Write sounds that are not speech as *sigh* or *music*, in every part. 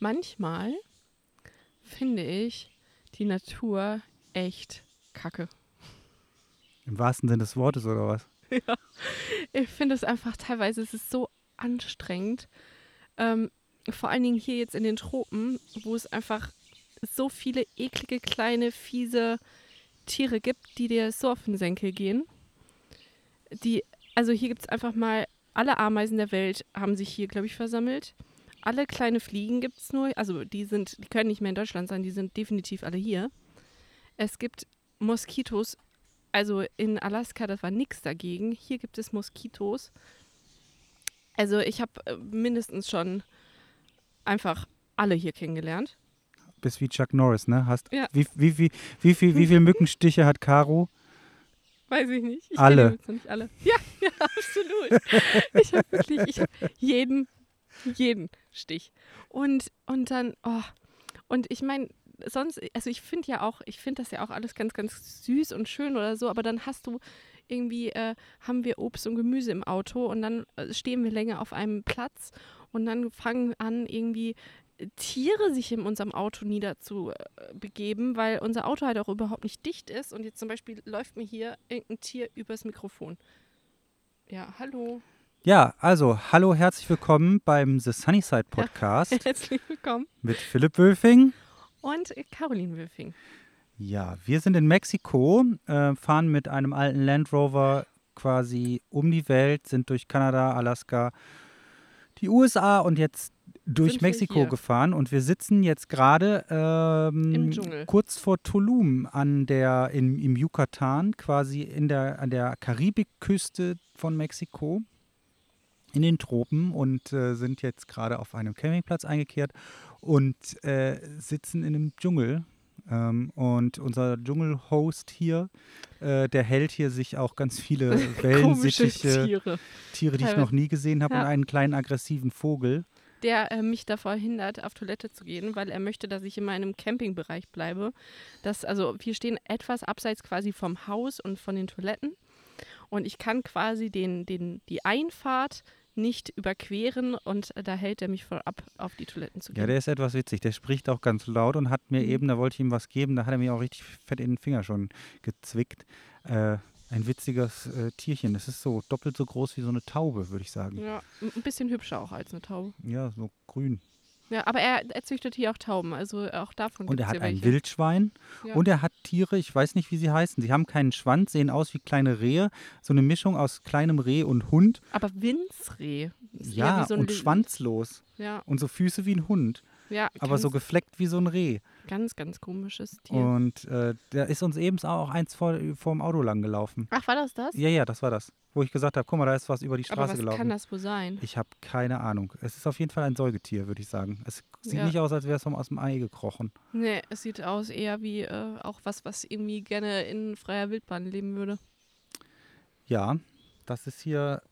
manchmal finde ich die Natur echt kacke. Im wahrsten Sinne des Wortes oder was? *laughs* Ja. Ich finde es einfach teilweise, es ist so anstrengend. Ähm, vor allen Dingen hier jetzt in den Tropen, wo es einfach so viele eklige, kleine, fiese Tiere gibt, die dir so auf den Senkel gehen. Die, also hier gibt es einfach mal, alle Ameisen der Welt haben sich hier, glaube ich, versammelt. Alle kleine Fliegen gibt es nur, also die sind, die können nicht mehr in Deutschland sein, die sind definitiv alle hier. Es gibt Moskitos, also in Alaska, das war nichts dagegen. Hier gibt es Moskitos. Also ich habe äh, mindestens schon einfach alle hier kennengelernt. Bist wie Chuck Norris, ne? Hast, Ja. wie, wie, wie, wie, viel, wie viele Mückenstiche hat Caro? Weiß ich nicht. Ich Alle. nicht alle. Ja, *laughs* ja, absolut. ich habe wirklich, ich habe jeden, jeden Stich. Und, und dann, oh, und ich meine, sonst, also ich finde ja auch, ich finde das ja auch alles ganz, ganz süß und schön oder so, aber dann hast du irgendwie, äh, haben wir Obst und Gemüse im Auto und dann äh, stehen wir länger auf einem Platz und dann fangen an, irgendwie Tiere sich in unserem Auto niederzubegeben, weil unser Auto halt auch überhaupt nicht dicht ist. Und jetzt zum Beispiel läuft mir hier irgendein Tier übers Mikrofon. Ja, hallo. Ja, also, hallo, herzlich willkommen beim The Sunnyside Podcast *laughs* Herzlich willkommen. mit Philipp Wölfing. Und Caroline Wülfing. Ja, wir sind in Mexiko, äh, fahren mit einem alten Land Rover quasi um die Welt, sind durch Kanada, Alaska, die USA und jetzt durch Sind Mexiko gefahren und wir sitzen jetzt gerade ähm, kurz vor Tulum an der in, im Yucatan, quasi in der an der Karibikküste von Mexiko in den Tropen und äh, sind jetzt gerade auf einem Campingplatz eingekehrt und äh, sitzen in einem Dschungel. Ähm, und unser Dschungelhost hier, äh, der hält hier sich auch ganz viele *laughs* Wellensittiche, Tiere. Tiere, die ich noch nie gesehen habe, Ja. und einen kleinen aggressiven Vogel. Der äh, mich davor hindert, auf Toilette zu gehen, weil er möchte, dass ich in meinem Campingbereich bleibe. Das, also wir stehen etwas abseits quasi vom Haus und von den Toiletten. Und ich kann quasi den, den, die Einfahrt nicht überqueren und äh, da hält er mich voll ab, auf die Toiletten zu gehen. Ja, der ist etwas witzig. Der spricht auch ganz laut und hat mir Mhm. eben, da wollte ich ihm was geben, da hat er mir auch richtig fett in den Finger schon gezwickt. Äh, ein witziges äh, Tierchen. Das ist so doppelt so groß wie so eine Taube, würde ich sagen. Ja, ein bisschen hübscher auch als eine Taube. Ja, so grün. Ja, aber er, er züchtet hier auch Tauben, also auch davon Und er hat ein welche. Wildschwein Ja. und er hat Tiere, ich weiß nicht, wie sie heißen. Sie haben keinen Schwanz, sehen aus wie kleine Rehe. So eine Mischung aus kleinem Reh und Hund. Aber eher Ja, so und Li- schwanzlos. Ja, Und so Füße wie ein Hund. ja. Aber so gefleckt wie so ein Reh. Ganz, ganz komisches Tier. Und äh, da ist uns eben auch eins vor, vor dem Auto lang gelaufen. Ach, war das das? Ja, ja, das war das. Wo ich gesagt habe, guck mal, da ist was über die aber Straße was gelaufen. kann das wohl sein? Ich habe keine Ahnung. Es ist auf jeden Fall ein Säugetier, würde ich sagen. Es sieht Ja. nicht aus, als wäre es vom- aus dem Ei gekrochen. Nee, es sieht aus eher wie äh, auch was, was irgendwie gerne in freier Wildbahn leben würde. Ja, das ist hier,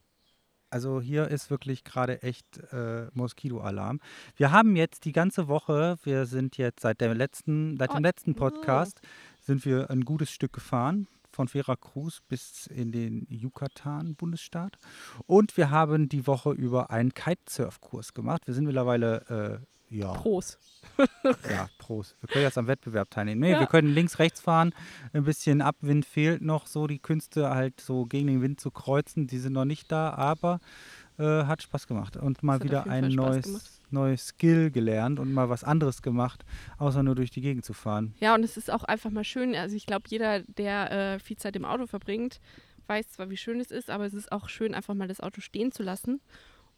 also hier ist wirklich gerade echt äh, Moskitoalarm. Wir haben jetzt die ganze Woche, wir sind jetzt seit der letzten, seit Oh, dem letzten oh. Podcast, sind wir ein gutes Stück gefahren. Von Veracruz bis in den Yucatan-Bundesstaat. Und wir haben die Woche über einen Kitesurf-Kurs gemacht. Wir sind mittlerweile, äh, ja, Prost. *laughs* Ja, Prost. Wir können jetzt am Wettbewerb teilnehmen. Nee, Ja. wir können links, rechts fahren. Ein bisschen Abwind fehlt noch, so die Künste halt so gegen den Wind zu kreuzen. Die sind noch nicht da, aber äh, hat Spaß gemacht. Und mal wieder ein neues, neues Skill gelernt und mal was anderes gemacht, außer nur durch die Gegend zu fahren. Ja, und es ist auch einfach mal schön. Also ich glaube, jeder, der äh, viel Zeit im Auto verbringt, weiß zwar, wie schön es ist, aber es ist auch schön, einfach mal das Auto stehen zu lassen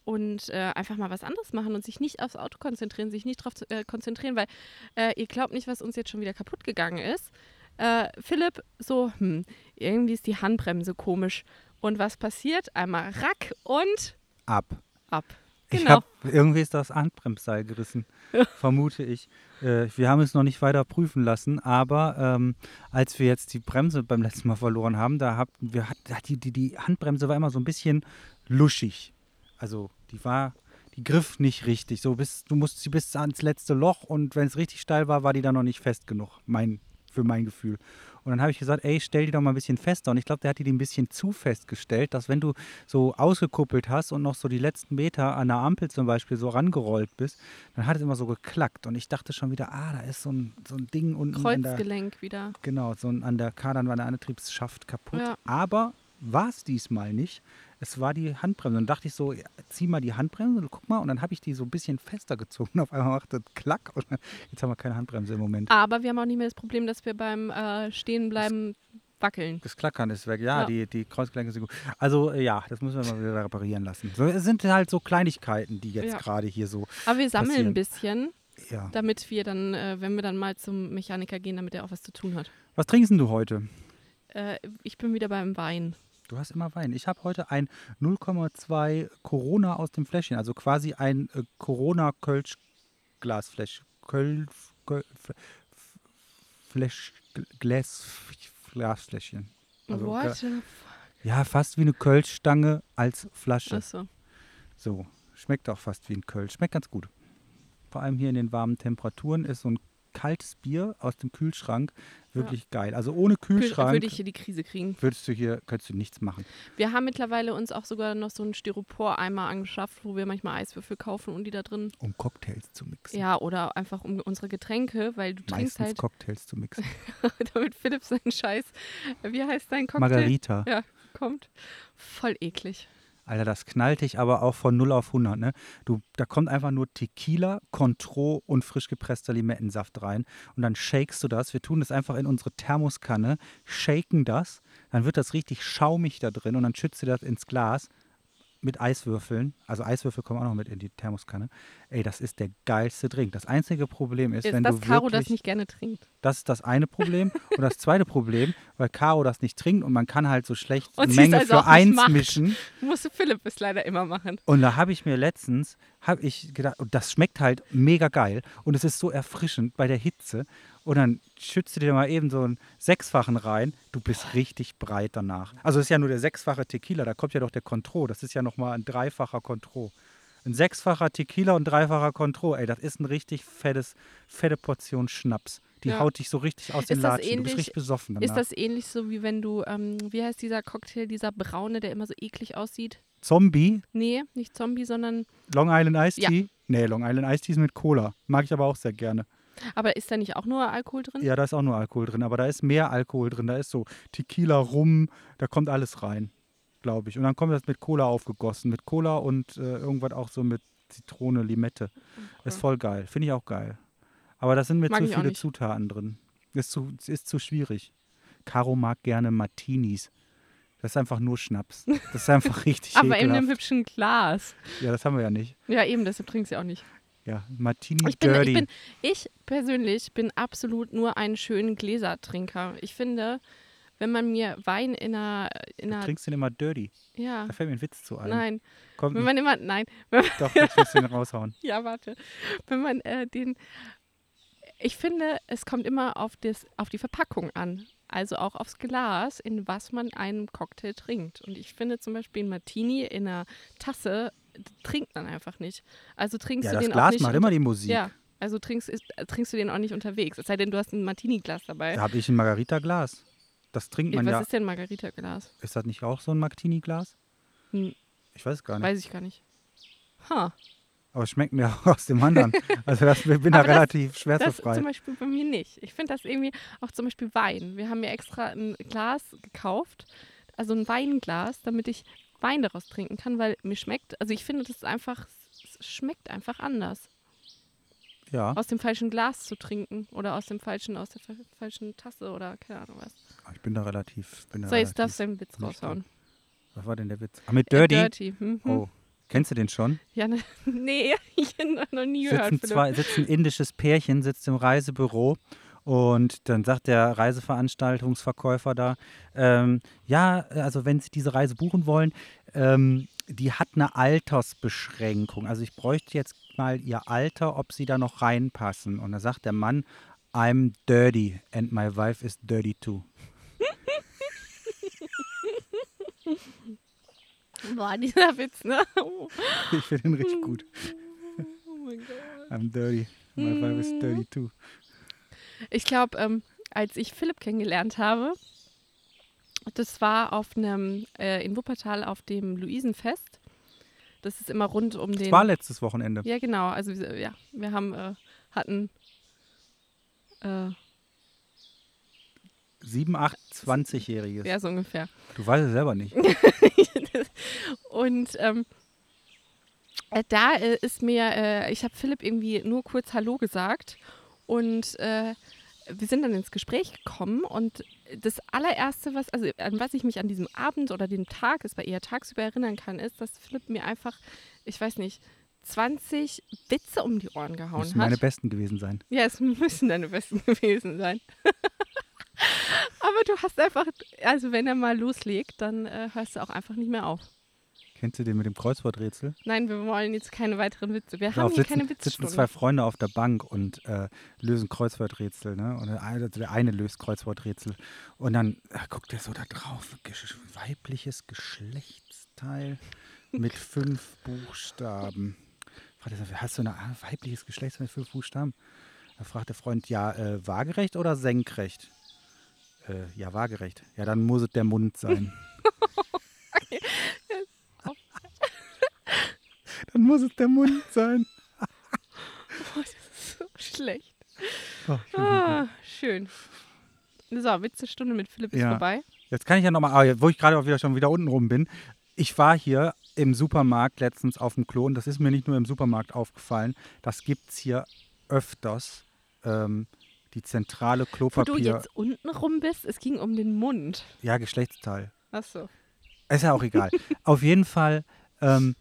und äh, einfach mal was anderes machen und sich nicht aufs Auto konzentrieren, sich nicht darauf äh, konzentrieren, weil äh, ihr glaubt nicht, was uns jetzt schon wieder kaputt gegangen ist. Äh, Philipp, so, hm, irgendwie ist die Handbremse komisch. Und was passiert? Einmal rack und Ab. ab. Ich Genau. hab, irgendwie ist das Handbremsseil gerissen, *laughs* vermute ich. Äh, wir haben es noch nicht weiter prüfen lassen, aber ähm, als wir jetzt die Bremse beim letzten Mal verloren haben, da hatten wir, hat, hat die, die, die Handbremse war immer so ein bisschen luschig. Also die war, die griff nicht richtig. So bis, du musst sie bis ans letzte Loch und wenn es richtig steil war, war die dann noch nicht fest genug. Mein für mein Gefühl. Und dann habe ich gesagt, ey, stell die doch mal ein bisschen fester. Und ich glaube, der hat die ein bisschen zu fest gestellt, dass wenn du so ausgekuppelt hast und noch so die letzten Meter an der Ampel zum Beispiel so rangerollt bist, dann hat es immer so geklackt. Und ich dachte schon wieder, ah, da ist so ein, so ein Ding unten an der, Kreuzgelenk wieder. genau, so ein, an der Kardan war der Antriebsschaft kaputt. Ja. Aber war es diesmal nicht. Es war die Handbremse. Und dann dachte ich so, ja, zieh mal die Handbremse, guck mal. Und dann habe ich die so ein bisschen fester gezogen. *laughs* Auf einmal macht das Klack. Und jetzt haben wir keine Handbremse im Moment. Aber wir haben auch nicht mehr das Problem, dass wir beim äh, Stehenbleiben wackeln. Das Klackern ist weg. Ja, Ja. Die, die Kreuzgelenke sind gut. Also äh, ja, das müssen wir mal wieder reparieren lassen. So, es sind halt so Kleinigkeiten, die jetzt Ja. gerade hier so, Aber wir sammeln Passieren. ein bisschen, ja. damit wir dann, äh, wenn wir dann mal zum Mechaniker gehen, damit er auch was zu tun hat. Was trinkst denn du heute? Äh, ich bin wieder beim Wein. Du hast immer Wein. Ich habe heute ein 0,2 Corona aus dem Fläschchen, also quasi ein äh, Corona-Kölsch-Glasfläschchen. Kölsch, Köl, F- Fläsch, Glas, Glasfläschchen. Also, What? ge- Ja, fast wie eine Kölschstange als Flasche. Achso. So, schmeckt auch fast wie ein Kölsch. Schmeckt ganz gut. Vor allem hier in den warmen Temperaturen ist so ein kaltes Bier aus dem Kühlschrank wirklich geil. Also ohne Kühlschrank Würde ich hier die Krise kriegen. würdest du hier, könntest du nichts machen. Wir haben mittlerweile uns auch sogar noch so einen Styropor-Eimer angeschafft, wo wir manchmal Eiswürfel kaufen und die da drin. Um Cocktails zu mixen. Ja, oder einfach um unsere Getränke, weil du trinkst Meistens halt, Cocktails zu mixen. *laughs* damit Philipp seinen Scheiß, wie heißt dein Cocktail? Margarita. Ja, kommt. Voll eklig. Alter, das knallt dich aber auch von 0 auf 100. Ne? Du, da kommt einfach nur Tequila, Contro und frisch gepresster Limettensaft rein. Und dann shakest du das. Wir tun das einfach in unsere Thermoskanne, shaken das. Dann wird das richtig schaumig da drin und dann schützt du das ins Glas mit Eiswürfeln. Also Eiswürfel kommen auch noch mit in die Thermoskanne. Ey, das ist der geilste Drink. Das einzige Problem ist, Ist, wenn dass du Caro wirklich, das nicht gerne trinkt. Das ist das eine Problem. Und das zweite Problem, weil Caro das nicht trinkt und man kann halt so schlecht Und Menge also für eins macht. mischen. Musste Philipp es leider immer machen. Und da habe ich mir letztens, habe ich gedacht, das schmeckt halt mega geil und es ist so erfrischend bei der Hitze. Und dann schützt du dir mal eben so einen Sechsfachen rein, du bist richtig breit danach. Also es ist ja nur der sechsfache Tequila, da kommt ja doch der Contro, das ist ja nochmal ein dreifacher Contro. Ein sechsfacher Tequila und dreifacher Contro, ey, das ist ein richtig fettes, fette Portion Schnaps. Die Ja. haut dich so richtig aus den Ist das Latschen. Du bist ähnlich- richtig besoffen danach. Ist das ähnlich so, wie wenn du, ähm, wie heißt dieser Cocktail, dieser braune, der immer so eklig aussieht? Zombie, Nee, nicht Zombie, sondern, Long Island Iced Ja. Tea? Nee, Long Island Iced Tea ist mit Cola. Mag ich aber auch sehr gerne. Aber ist da nicht auch nur Alkohol drin? Ja, da ist auch nur Alkohol drin, aber da ist mehr Alkohol drin. Da ist so Tequila, Rum, da kommt alles rein, glaube ich. Und dann kommt das mit Cola aufgegossen. Mit Cola und äh, irgendwas auch so mit Zitrone, Limette. Ist voll geil. Finde ich auch geil. Aber da sind mir Mag zu viele. Zutaten drin. Ist zu, ist zu schwierig. Caro mag gerne Martinis. Das ist einfach nur Schnaps. Das ist einfach *laughs* richtig Aber in einem ekelhaft. hübschen Glas. Ja, das haben wir ja nicht. Ja, eben, deshalb trinkst du auch nicht. Ja, Martini Ich bin, Dirty. ich bin, ich persönlich bin absolut nur ein schönen Gläsertrinker. Ich finde, wenn man mir Wein in einer, in du einer trinkst den immer dirty. ja, Da fällt mir ein Witz zu ein. nein, Kommt wenn man immer, nein, wenn man, Doch, jetzt musst du den raushauen. *laughs* ja, warte, wenn man äh, den, ich finde, es kommt immer auf, das, auf die Verpackung an. Also auch aufs Glas, in was man einen Cocktail trinkt. Und ich finde zum Beispiel ein Martini in einer Tasse trinkt man einfach nicht. Also trinkst Ja, du das den auch Glas nicht macht immer die Musik. Ja, also trinkst, ist, äh, trinkst du den auch nicht unterwegs. Es sei denn, du hast ein Martini-Glas dabei. Da habe ich ein Margarita-Glas. Das trinkt man Was ja. ist denn Margarita-Glas? Ist das nicht auch so ein Martini-Glas? Hm, Ich weiß gar nicht. weiß ich gar nicht. Ha. Aber es schmeckt mir auch *laughs* aus dem anderen. Also das, ich bin da das- relativ Das schmerzbefreit. zum Beispiel bei mir nicht. Ich finde das irgendwie, auch zum Beispiel Wein. Wir haben mir extra ein Glas gekauft, also ein Weinglas, damit ich Wein daraus trinken kann, weil mir schmeckt, also ich finde, das einfach, es schmeckt einfach anders. Ja, Aus dem falschen Glas zu trinken oder aus dem falschen, aus der fa- falschen Tasse oder keine Ahnung was. ich bin da relativ. Bin da So, jetzt darfst du deinen Witz raushauen. was war denn der Witz? Ah, mit Äh, Dirty? Dirty. Mhm. Oh, kennst du den schon? Ja, ne, *laughs* nee, *laughs* ich habe noch nie gehört. Sitzen zwei, sitzt ein indisches Pärchen, sitzt im Reisebüro und dann sagt der Reiseveranstaltungsverkäufer da, ähm, ja, also wenn Sie diese Reise buchen wollen, ähm, die hat eine Altersbeschränkung. Also ich bräuchte jetzt mal Ihr Alter, ob Sie da noch reinpassen. Und da sagt der Mann, I'm dirty and my wife is dirty too. *laughs* Boah, dieser Witz, ne? Oh, *laughs* Ich finde den richtig gut. oh mein Gott. I'm dirty. My wife is dirty too. Ich glaube, ähm, als ich Philipp kennengelernt habe, das war auf einem, äh, in Wuppertal auf dem Luisenfest. Das ist immer rund um den. Das war letztes Wochenende. Ja, genau. Also wir- ja, wir haben, äh, hatten äh, 7, 8, 20-Jähriges. ja, so ungefähr. Du weißt es selber nicht. *laughs* Und ähm, äh, da äh, ist mir, äh, ich habe Philipp irgendwie nur kurz Hallo gesagt und äh, wir sind dann ins Gespräch gekommen und das allererste, was, also an was ich mich an diesem Abend oder dem Tag, es war eher tagsüber erinnern kann, ist, dass Philipp mir einfach, ich weiß nicht, 20 Witze um die Ohren gehauen Müssen hat. meine Besten gewesen sein. Ja, es müssen deine besten *laughs* gewesen sein. *laughs* Aber du hast einfach, also wenn er mal loslegt, dann äh, hörst du auch einfach nicht mehr auf. Kennst du den mit dem Kreuzworträtsel? Nein, wir wollen jetzt keine weiteren Witze. Wir Da haben hier sitzen, keine sitzen Witzstunde. zwei Freunde auf der Bank und äh, lösen Kreuzworträtsel. Ne? Und der eine, der eine löst Kreuzworträtsel. Und dann äh, guckt er so da drauf. Weibliches Geschlechtsteil mit *laughs* fünf Buchstaben. Fragt er Hast du ein weibliches Geschlechtsteil mit fünf Buchstaben? Da fragt der Freund, ja, äh, waagerecht oder senkrecht? Äh, ja, waagerecht. Ja, dann muss es der Mund sein. *laughs* dann muss es der Mund sein. *laughs* Oh, das ist so schlecht. Oh, Ah, schön. So, Witzestunde mit Philipp ist Ja. vorbei. Jetzt kann ich ja nochmal, wo ich gerade auch wieder schon wieder unten rum bin. Ich war hier im Supermarkt letztens auf dem Klo und das ist mir nicht nur im Supermarkt aufgefallen, das gibt es hier öfters. Ähm, die zentrale Wo Klopapier. du jetzt unten rum bist, es ging um den Mund. Ja, Geschlechtsteil. Achso. Ist ja auch egal. *laughs* Auf jeden Fall, ähm,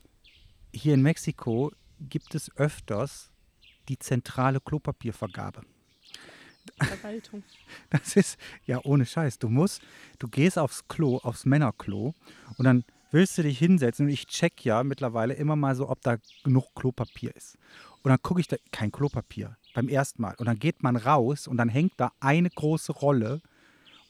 hier in Mexiko gibt es öfters die zentrale Klopapiervergabe. Verwaltung. *laughs* Das ist ja ohne Scheiß. Du musst, du gehst aufs Klo, aufs Männerklo und dann willst du dich hinsetzen und ich check ja mittlerweile immer mal so, ob da genug Klopapier ist. Und dann gucke ich da, kein Klopapier beim ersten Mal. Und dann geht man raus und dann hängt da eine große Rolle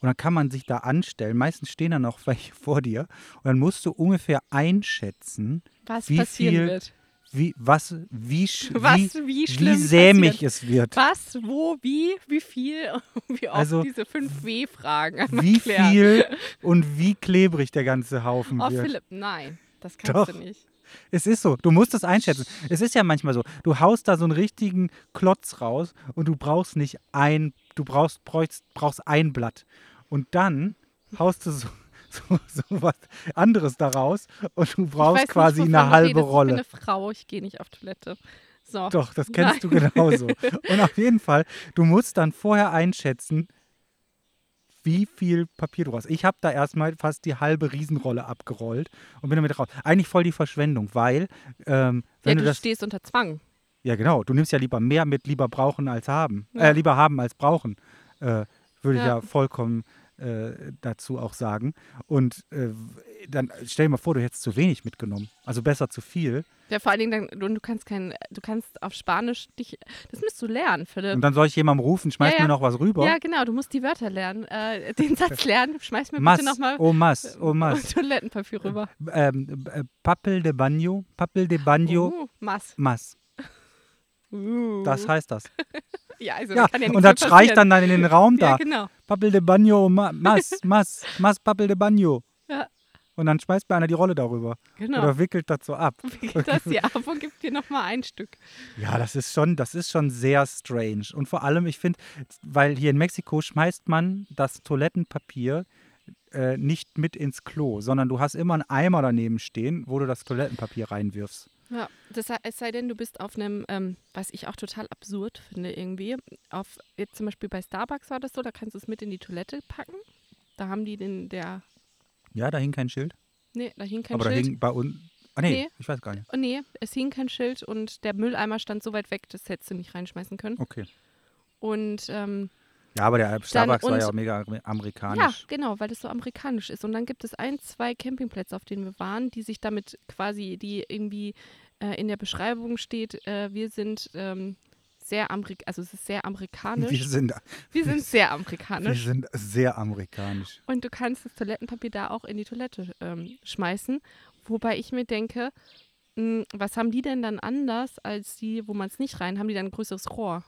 und dann kann man sich da anstellen. Meistens stehen da noch welche vor dir und dann musst du ungefähr einschätzen, Was Wie passieren viel wird. wie, was, wie, Was, wie, wie schlimm wie sämig passiert. es wird. Was, wo, wie, wie viel, *laughs* wie oft Also, diese fünf W-Fragen Wie viel *laughs* und wie klebrig der ganze Haufen Oh, wird. Philipp, nein, das kannst Doch. du nicht. Es ist so, du musst es einschätzen. Es ist ja manchmal so, du haust da so einen richtigen Klotz raus und du brauchst nicht ein, du brauchst, brauchst, brauchst ein Blatt. Und dann haust du so, *laughs* so, so was anderes da raus und du brauchst quasi nicht, wovon eine halbe. Rolle. Ich bin eine Frau, ich gehe nicht auf Toilette. So. Doch, das kennst du genauso. Und auf jeden Fall, du musst dann vorher einschätzen, wie viel Papier du hast. Ich habe da erstmal fast die halbe Riesenrolle abgerollt und bin damit raus. Eigentlich voll die Verschwendung, weil ähm, Ja, wenn du, du das stehst unter Zwang. Ja, genau. Du nimmst ja lieber mehr mit, lieber brauchen als haben. Ja. Äh, lieber haben als brauchen. Äh, würde ich Ja. ja vollkommen äh, dazu auch sagen. Und äh, dann stell dir mal vor, du hättest zu wenig mitgenommen. Also besser zu viel. Ja, vor allen Dingen, dann, du, kannst kein, du kannst auf Spanisch dich, das musst du lernen, Philipp. Und dann soll ich jemandem rufen, schmeiß Ja, ja. mir noch was rüber. Ja, genau, du musst die Wörter lernen, äh, den *laughs* Satz lernen. Schmeiß mir Mas, bitte nochmal oh mas, oh *laughs* mas. Toilettenpapier rüber. Ähm, äh, Papel de baño, Papel de baño, Uh, Mas. mas. Uh. Das heißt das. *laughs* ja, also Ja, kann ja und das mehr schrei ich passieren. dann, dann in den Raum da. Ja, genau. Papel de baño, ma, mas, mas, mas, Papel de baño. Ja. Und dann schmeißt mir einer die Rolle darüber. genau. Oder wickelt das so ab. Wickelt das dir ab und gibt dir nochmal ein Stück. Ja, das ist schon, das ist schon sehr strange. Und vor allem, ich finde, weil hier in Mexiko schmeißt man das Toilettenpapier äh, nicht mit ins Klo, sondern du hast immer einen Eimer daneben stehen, wo du das Toilettenpapier reinwirfst. Ja, das, sei- es sei denn, du bist auf einem, ähm, was ich auch total absurd finde irgendwie, auf, jetzt zum Beispiel bei Starbucks war das so, da kannst du es mit in die Toilette packen. Da haben die den, der, Ja, da hing kein Schild. nee, da hing kein aber da Schild. hing bei uns. Ah, nee, Nee. ich weiß gar nicht. Oh nee, es hing kein Schild und der Mülleimer stand so weit weg, das hättest du nicht reinschmeißen können. Okay. Und ähm, Ja, aber der Starbucks war ja auch mega amer- ja, amerikanisch. genau, weil das so amerikanisch ist. Und dann gibt es ein, zwei Campingplätze, auf denen wir waren, die sich damit quasi, die irgendwie äh, in der Beschreibung steht, äh, wir sind ähm, sehr amerikanisch, also es ist sehr amerikanisch. Wir sind, Wir sind sehr wir amerikanisch. sind sehr amerikanisch. Und du kannst das Toilettenpapier da auch in die Toilette ähm, schmeißen. Wobei ich mir denke, mh, was haben die denn dann anders als die, wo man es nicht rein? Haben die dann ein größeres Rohr?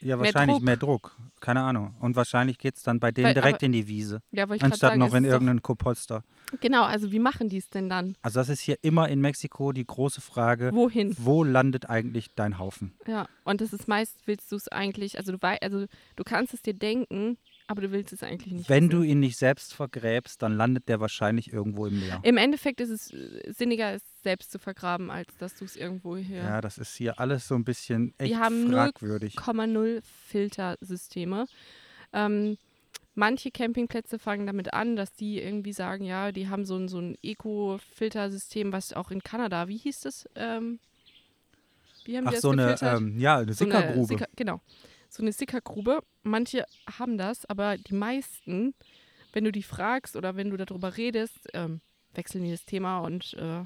Ja, Mehr wahrscheinlich Druck. mehr Druck. Keine Ahnung. Und wahrscheinlich geht es dann bei denen Weil- direkt aber- in die Wiese. Ja, Anstatt sagen. noch in irgendeinen Kopolster. Genau, also wie machen die es denn dann? Also das ist hier immer in Mexiko die große Frage, Wohin? wo landet eigentlich dein Haufen? Ja, und das ist meist, willst du es eigentlich, also du weißt, also du kannst es dir denken, aber du willst es eigentlich nicht. Wenn wissen. du ihn nicht selbst vergräbst, dann landet der wahrscheinlich irgendwo im Meer. Im Endeffekt ist es äh, sinniger, es selbst zu vergraben, als dass du es irgendwo hier. Ja, das ist hier alles so ein bisschen echt haben fragwürdig. 0,0 Filtersysteme. Ähm, manche Campingplätze fangen damit an, dass die irgendwie sagen, ja, die haben so ein, so ein Eco-Filtersystem, was auch in Kanada, wie hieß das? Ähm, wie haben die Ach, das so eine, gefiltert? ähm, ja, eine So eine Sickergrube. Sicker, genau. So eine Sickergrube. Manche haben das, aber die meisten, wenn du die fragst oder wenn du darüber redest, ähm, wechseln die das Thema und äh,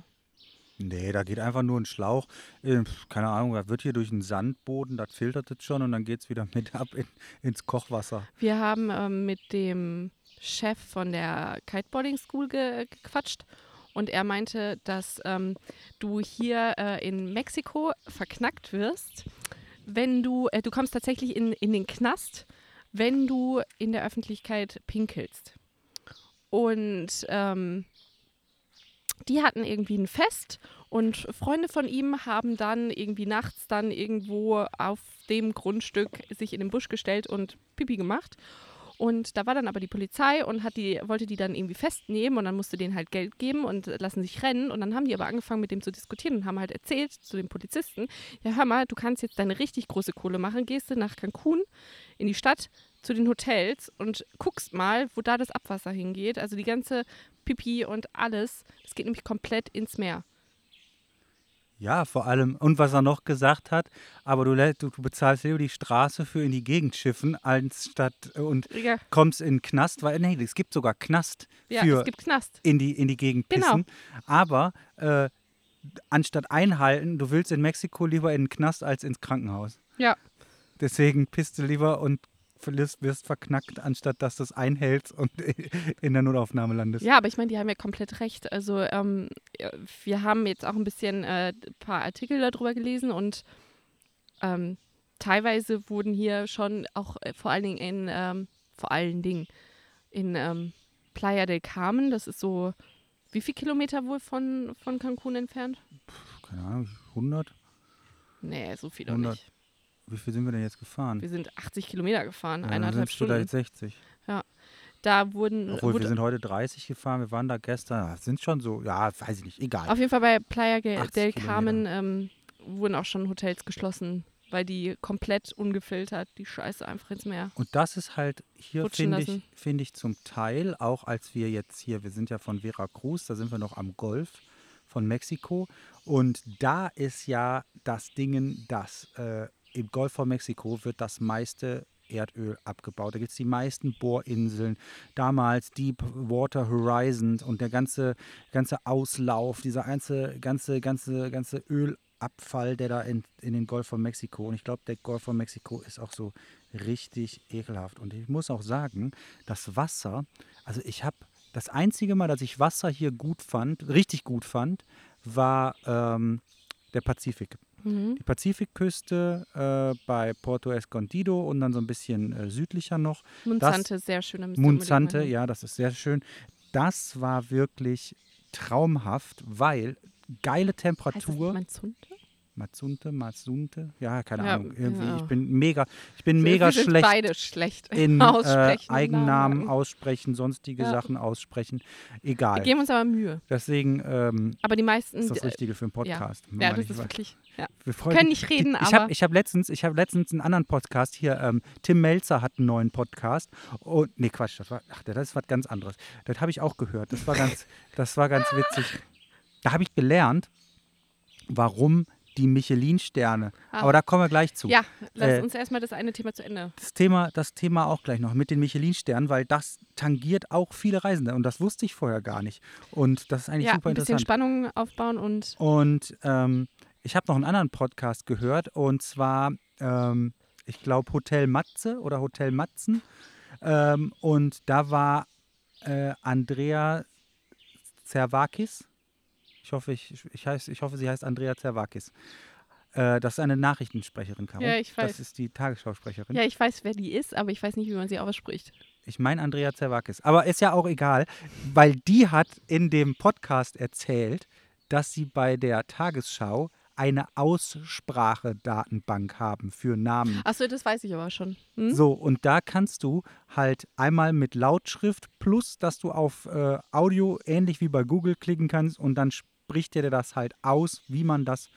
Nee, da geht einfach nur ein Schlauch. äh, keine Ahnung, da wird hier durch einen Sandboden, das filtert es schon und dann geht es wieder mit ab in, ins Kochwasser. Wir haben ähm, mit dem Chef von der Kiteboarding School ge gequatscht und er meinte, dass ähm, du hier äh, in Mexiko verknackt wirst, wenn du, äh, du kommst tatsächlich in, in den Knast, wenn du in der Öffentlichkeit pinkelst. Und ähm, die hatten irgendwie ein Fest und Freunde von ihm haben dann irgendwie nachts dann irgendwo auf dem Grundstück sich in den Busch gestellt und Pipi gemacht. Und da war dann aber die Polizei und hat die, wollte die dann irgendwie festnehmen und dann musste denen halt Geld geben und lassen sich rennen. Und dann haben die aber angefangen mit dem zu diskutieren und haben halt erzählt zu den Polizisten, ja hör mal, du kannst jetzt deine richtig große Kohle machen, gehst du nach Cancun in die Stadt zu den Hotels und guckst mal, wo da das Abwasser hingeht. Also die ganze Pipi und alles, das geht nämlich komplett ins Meer. Ja, vor allem, und was er noch gesagt hat, aber du, du, du bezahlst lieber die Straße für in die Gegend schiffen, anstatt äh, und Ja, kommst in den Knast, weil, nee, es gibt sogar Knast ja für gibt Knast. in die, in die Gegend Genau. pissen. Aber äh, anstatt einhalten, du willst in Mexiko lieber in den Knast als ins Krankenhaus. Ja. Deswegen pisst du lieber und wirst verknackt, anstatt dass du es einhältst und *laughs* in der Notaufnahme landest. Ja, aber ich meine, die haben ja komplett recht. Also ähm, wir haben jetzt auch ein bisschen äh, ein paar Artikel darüber gelesen und ähm, teilweise wurden hier schon auch äh, vor allen Dingen in ähm, vor allen Dingen in ähm, Playa del Carmen, das ist so wie viel Kilometer wohl von, von Cancun entfernt? Keine Ahnung, 100? Nee, so viel auch 100. nicht. Wie viel sind wir denn jetzt gefahren? Wir sind 80 Kilometer gefahren, Ja, eineinhalb Stunden. jetzt 60. Da wurden Obwohl, wir sind heute 30 gefahren, wir waren da gestern. Das sind schon so, ja, weiß ich nicht, egal. Auf jeden Fall bei Playa Ge- 80 del. Carmen ähm, wurden auch schon Hotels geschlossen, weil die komplett ungefiltert die Scheiße einfach ins Meer. Und das ist halt hier, finde ich, finde ich zum Teil, auch als wir jetzt hier, wir sind ja von Veracruz, da sind wir noch am Golf von Mexiko. Und da ist ja das Ding, dass äh, im Golf von Mexiko wird das meiste Erdöl abgebaut. Da gibt es die meisten Bohrinseln. Damals Deepwater Horizon und der ganze, ganze Auslauf, dieser ganze, ganze, ganze, ganze Ölabfall, der da in, in den Golf von Mexiko. Und ich glaube, der Golf von Mexiko ist auch so richtig ekelhaft. Und ich muss auch sagen, das Wasser, also ich habe das einzige Mal, dass ich Wasser hier gut fand, richtig gut fand, war ähm, der Pazifik. Mhm. Die Pazifikküste äh, bei Porto Escondido und dann so ein bisschen äh, südlicher noch. Munzante, sehr schön. Munzante, ja, das ist sehr schön. Das war wirklich traumhaft, weil geile Heißt das Temperatur. Manzunte? Mazunte, Mazunte, ja, keine Ja, Ahnung. Irgendwie, genau. ich bin mega, ich bin Wir mega sind schlecht beide schlecht in äh, Eigennamen Nachnamen. aussprechen, sonstige Ja. Sachen aussprechen. Wir Egal. geben uns aber Mühe. Deswegen ähm, Aber die meisten, ist das Richtige für einen Podcast. ja, das ist wirklich, ja. wir freuen- können nicht reden, ich aber- habe ich hab letztens, ich hab letztens einen anderen Podcast hier. Ähm, Tim Melzer hat einen neuen Podcast. Und, nee, Quatsch, das war, ach, das ist was ganz anderes. Das habe ich auch gehört. Das war ganz, das war ganz witzig. Da habe ich gelernt, warum die Michelin-Sterne. Ah. Aber da kommen wir gleich zu. Ja, lass Äh, uns erstmal das eine Thema zu Ende. Das Thema, das Thema auch gleich noch mit den Michelin-Sternen, weil das tangiert auch viele Reisende und das wusste ich vorher gar nicht. Und das ist eigentlich Ja, super ein bisschen interessant. Spannung aufbauen und Und ähm, ich habe noch einen anderen Podcast gehört und zwar, ähm, ich glaube, Hotel Matze oder Hotel Matzen. Ähm, und da war äh, Andrea Zervakis. Ich hoffe, ich, ich, heiß, ich hoffe, sie heißt Andrea Zervakis. Äh, das ist eine Nachrichtensprecherin, Caro. Ja, ich weiß. Das ist die Tagesschausprecherin. Ja, ich weiß, wer die ist, aber ich weiß nicht, wie man sie ausspricht. Ich meine Andrea Zerwakis. Aber ist ja auch egal, weil die hat in dem Podcast erzählt, dass sie bei der Tagesschau eine Aussprachedatenbank haben für Namen. Achso, das weiß ich aber schon. Hm? So, und da kannst du halt einmal mit Lautschrift plus, dass du auf äh, Audio ähnlich wie bei Google klicken kannst und dann spricht dir das halt aus, wie man das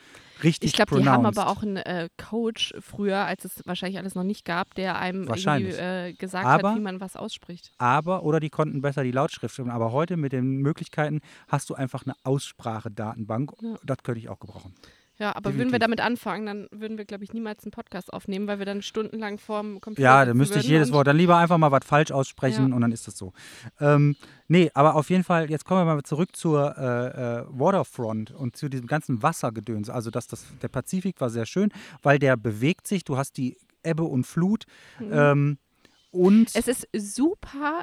richtig Ich glaube, die haben aber auch einen äh, Coach früher, als es wahrscheinlich alles noch nicht gab, der einem irgendwie äh, gesagt Aber- hat, wie man was ausspricht. Aber, oder die konnten besser die Lautschrift stimmen. Aber heute mit den Möglichkeiten hast du einfach eine Aussprachedatenbank. Ja. Das könnte ich auch gebrauchen. Ja, aber würden wir Definitiv. damit anfangen, dann würden wir, glaube ich, niemals einen Podcast aufnehmen, weil wir dann stundenlang vorm Computer Ja, da sitzen müsste ich jedes Wort dann lieber einfach mal was falsch aussprechen Ja. und dann ist das so. Ähm, nee, aber auf jeden Fall, jetzt kommen wir mal zurück zur äh, äh, Waterfront und zu diesem ganzen Wassergedöns. Also das, das, der Pazifik war sehr schön, weil der bewegt sich. Du hast die Ebbe und Flut. Ähm, und Mhm. Es ist super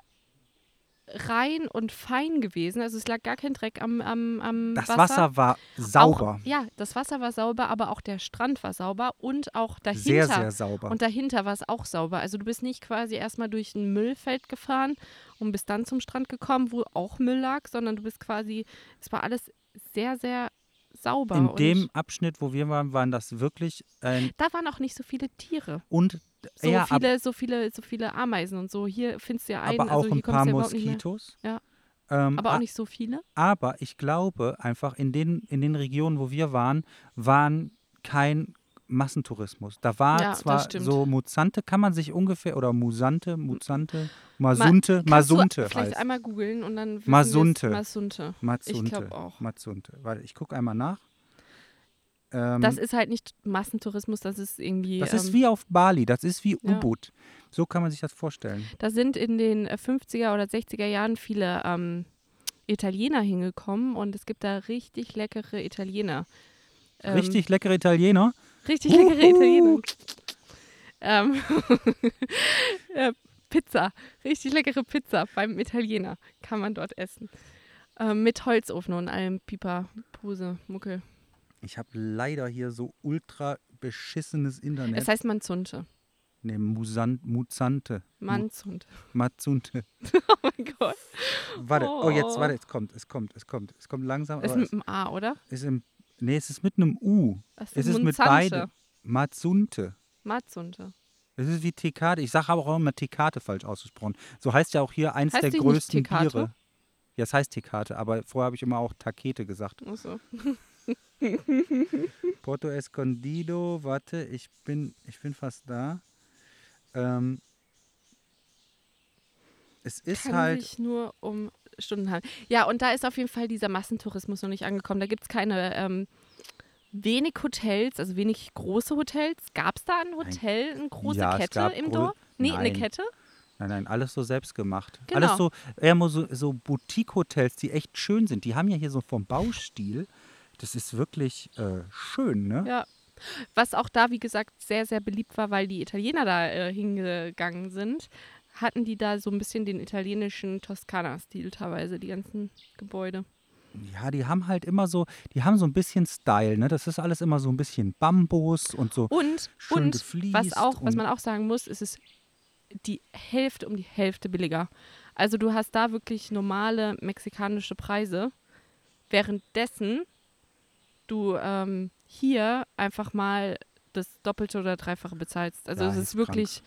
rein und fein gewesen. Also es lag gar kein Dreck am, am, am das Wasser. Wasser war sauber. Auch, ja, das Wasser war sauber, aber auch der Strand war sauber und auch dahinter. Sehr, sehr sauber. Und dahinter war es auch sauber. Also du bist nicht quasi erstmal durch ein Müllfeld gefahren und bist dann zum Strand gekommen, wo auch Müll lag, sondern du bist quasi, es war alles sehr, sehr sauber. In dem Abschnitt, wo wir waren, waren das wirklich ein da waren auch nicht so viele Tiere. und So ja, viele, so viele, so viele Ameisen und so. Hier findest du ja einen, aber auch also ein paar ja. Moskitos. Ja. Ähm, Aber auch nicht so viele. Aber ich glaube einfach, in den, in den Regionen, wo wir waren, waren kein Massentourismus. Da war Ja, zwar so Muzante, kann man sich ungefähr, oder Musante, Muzante, Masunte, Kannst Masunte vielleicht heißt. einmal googeln und dann Masunte. Masunte. Mazunte. Ich glaube auch. Mazunte. Warte, ich gucke einmal nach. Ähm, Das ist halt nicht Massentourismus, das ist irgendwie. das ähm, ist wie auf Bali, das ist wie ja. U-Boot. So kann man sich das vorstellen. Da sind in den äh, 50er oder 60er Jahren viele ähm, Italiener hingekommen und es gibt da richtig leckere Italiener. Ähm, Richtig leckere Italiener. Richtig leckere Italiener. Ähm, *laughs* äh, Pizza. Richtig leckere Pizza beim Italiener kann man dort essen. Ähm, mit Holzofen und allem Pipa, Puse, Muckel. Ich habe leider hier so ultra beschissenes Internet. Es heißt Manzunte. nee, Musan, Muzante. Mu- Manzunte. Mazunte. *laughs* Oh mein Gott. Warte, oh. jetzt, Oh. warte, es kommt, es kommt, es kommt, es kommt langsam. Ist mit einem A, oder? es ist im, nee, es ist mit einem U. Das Es ist mit Munzante. beiden. Mazunte. Mazunte. Es ist wie Tekate. Ich sage aber auch immer Tekate falsch ausgesprochen. So heißt ja auch hier eins Heißt der größten? Biere. Ja, es heißt Tekate, aber vorher habe ich immer auch Takete gesagt. Achso. *laughs* Porto Escondido, warte, ich bin, ich bin fast da. Ähm, es ist Kann halt. sich nur um Stunden handeln. Ja, und da ist auf jeden Fall dieser Massentourismus noch nicht angekommen. Da gibt es keine ähm, wenig Hotels, also wenig große Hotels. Gab es da ein Hotel, eine große Ja, Kette im Dorf? Nee, eine Nein. Kette? Nein, nein, alles so selbst gemacht. Genau. Alles so, eher so, so Boutique-Hotels, die echt schön sind. Die haben ja hier so vom Baustil. Das ist wirklich äh, schön, ne? Ja. Was auch da, wie gesagt, sehr, sehr beliebt war, weil die Italiener da äh, hingegangen sind, hatten die da so ein bisschen den italienischen Toskana-Stil teilweise, die ganzen Gebäude. Ja, die haben halt immer so, die haben so ein bisschen Style, ne? Das ist alles immer so ein bisschen Bambus und so. Und, Schön und was auch, was man auch sagen muss, ist es die Hälfte um die Hälfte billiger. Also du hast da wirklich normale mexikanische Preise, währenddessen du ähm, hier einfach mal das Doppelte oder Dreifache bezahlst. Also Ja, es ist ist wirklich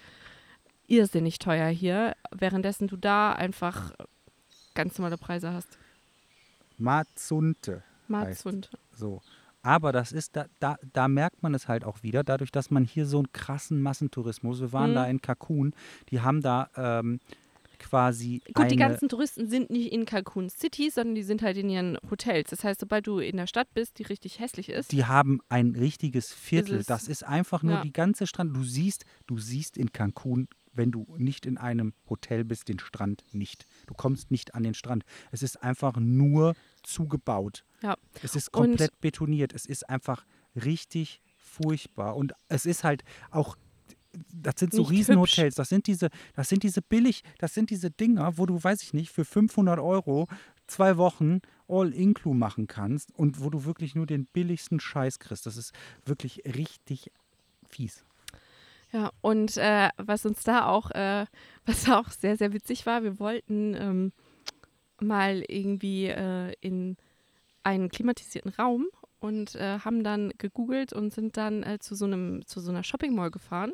irrsinnig teuer hier, währenddessen du da einfach ganz normale Preise hast. Mazunte. Mazund. So. Aber das ist, da, da, da merkt man es halt auch wieder, dadurch, dass man hier so einen krassen Massentourismus, wir waren Mhm. da in Cancun, die haben da ähm, quasi Gut, die ganzen Touristen sind nicht in Cancun City, sondern die sind halt in ihren Hotels. Das heißt, sobald du in der Stadt bist, die richtig hässlich ist, die haben ein richtiges Viertel. es- das ist einfach nur ja. die ganze Strand. Du siehst, du siehst in Cancun, wenn du nicht in einem Hotel bist, den Strand nicht. Du kommst nicht an den Strand. Es ist einfach nur zugebaut. Ja. Es ist Und- komplett betoniert. Es ist einfach richtig furchtbar. Und es ist halt auch, das sind so Nicht Riesenhotels. Das sind diese, das sind diese billig, das sind diese Dinger, wo du, weiß ich nicht, für 500 Euro zwei Wochen All-Inclu machen kannst und wo du wirklich nur den billigsten Scheiß kriegst. Das ist wirklich richtig fies. Ja, und äh, was uns da auch, äh, *laughs* was auch sehr, sehr witzig war, wir wollten ähm, mal irgendwie äh, in einen klimatisierten Raum und äh, haben dann gegoogelt und sind dann äh, zu so einem, zu so einer Shopping Mall gefahren.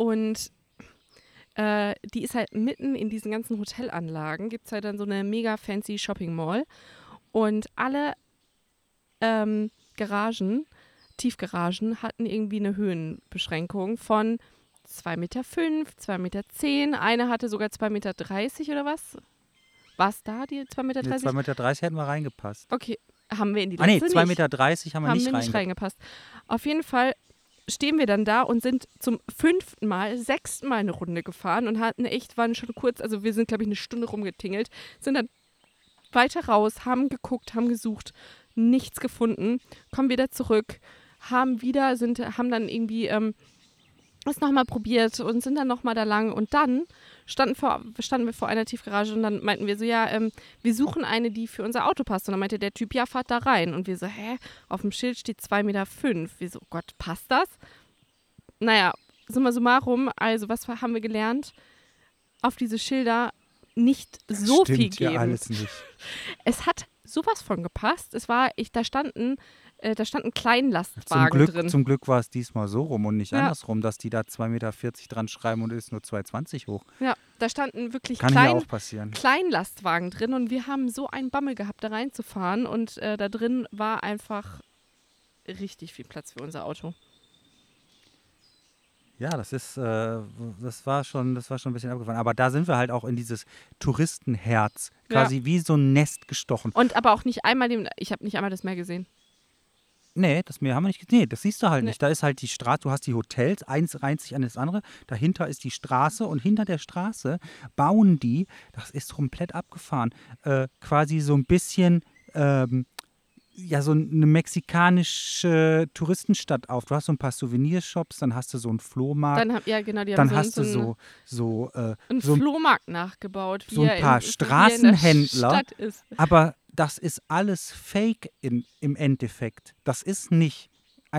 Und äh, die ist halt mitten in diesen ganzen Hotelanlagen, gibt es halt dann so eine mega fancy Shopping Mall. Und alle ähm, Garagen, Tiefgaragen, hatten irgendwie eine Höhenbeschränkung von 2,5 Meter, 2,10 Meter. Eine hatte sogar 2,30 Meter oder was? Was da, die 2,30 Meter? Nee, 2,30 Meter hätten wir reingepasst. Okay, haben wir in die Ah nee, letzte 2,30 nicht. Meter haben wir haben nicht, wir nicht reingepasst. reingepasst. Auf jeden Fall stehen wir dann da und sind zum fünften Mal, sechsten Mal eine Runde gefahren und hatten echt, waren schon kurz, also wir sind, glaube ich, eine Stunde rumgetingelt, sind dann weiter raus, haben geguckt, haben gesucht, nichts gefunden, kommen wieder zurück, haben wieder, sind, haben dann irgendwie ähm, es nochmal probiert und sind dann nochmal da lang und dann standen, vor, standen wir vor einer Tiefgarage und dann meinten wir so, ja, ähm, wir suchen eine, die für unser Auto passt. Und dann meinte der Typ, ja, fahrt da rein. Und wir so, hä, auf dem Schild steht 2,5 Meter. Fünf. Wir so, oh Gott, passt das? Naja, summa summarum, also was haben wir gelernt? Auf diese Schilder nicht so Stimmt viel ja geben. alles nicht. *laughs* Es hat sowas von gepasst. Es war, ich, da standen, äh, da standen Zum Kleinlastwagen Glück, drin. zum Glück war es diesmal so rum und nicht Ja. andersrum, dass die da 2,40 Meter dran schreiben und es ist nur 2,20 hoch. ja, da standen wirklich Kann klein, auch passieren. Kleinlastwagen drin und wir haben so einen Bammel gehabt, da reinzufahren und äh, da drin war einfach richtig viel Platz für unser Auto. Ja, das ist, äh, das war schon, das war schon ein bisschen abgefahren. Aber da sind wir halt auch in dieses Touristenherz, Ja. quasi wie so ein Nest gestochen. Und aber auch nicht einmal, den, ich habe nicht einmal das Meer gesehen. Nee, das Meer haben wir nicht gesehen. Nee, das siehst du halt Nee. nicht. Da ist halt die Straße, du hast die Hotels, eins reiht sich an das andere. Dahinter ist die Straße und hinter der Straße bauen die, das ist komplett abgefahren, äh, quasi so ein bisschen, ähm, ja, so eine mexikanische Touristenstadt auf. Du hast so ein paar Souvenirshops, dann hast du so einen Flohmarkt, Dann hab, ja, genau, die dann haben hast so, du so, so, so, äh, einen so ein Flohmarkt nachgebaut, so ein paar er Straßenhändler. Aber das ist alles Fake in, im Endeffekt. Das ist nicht,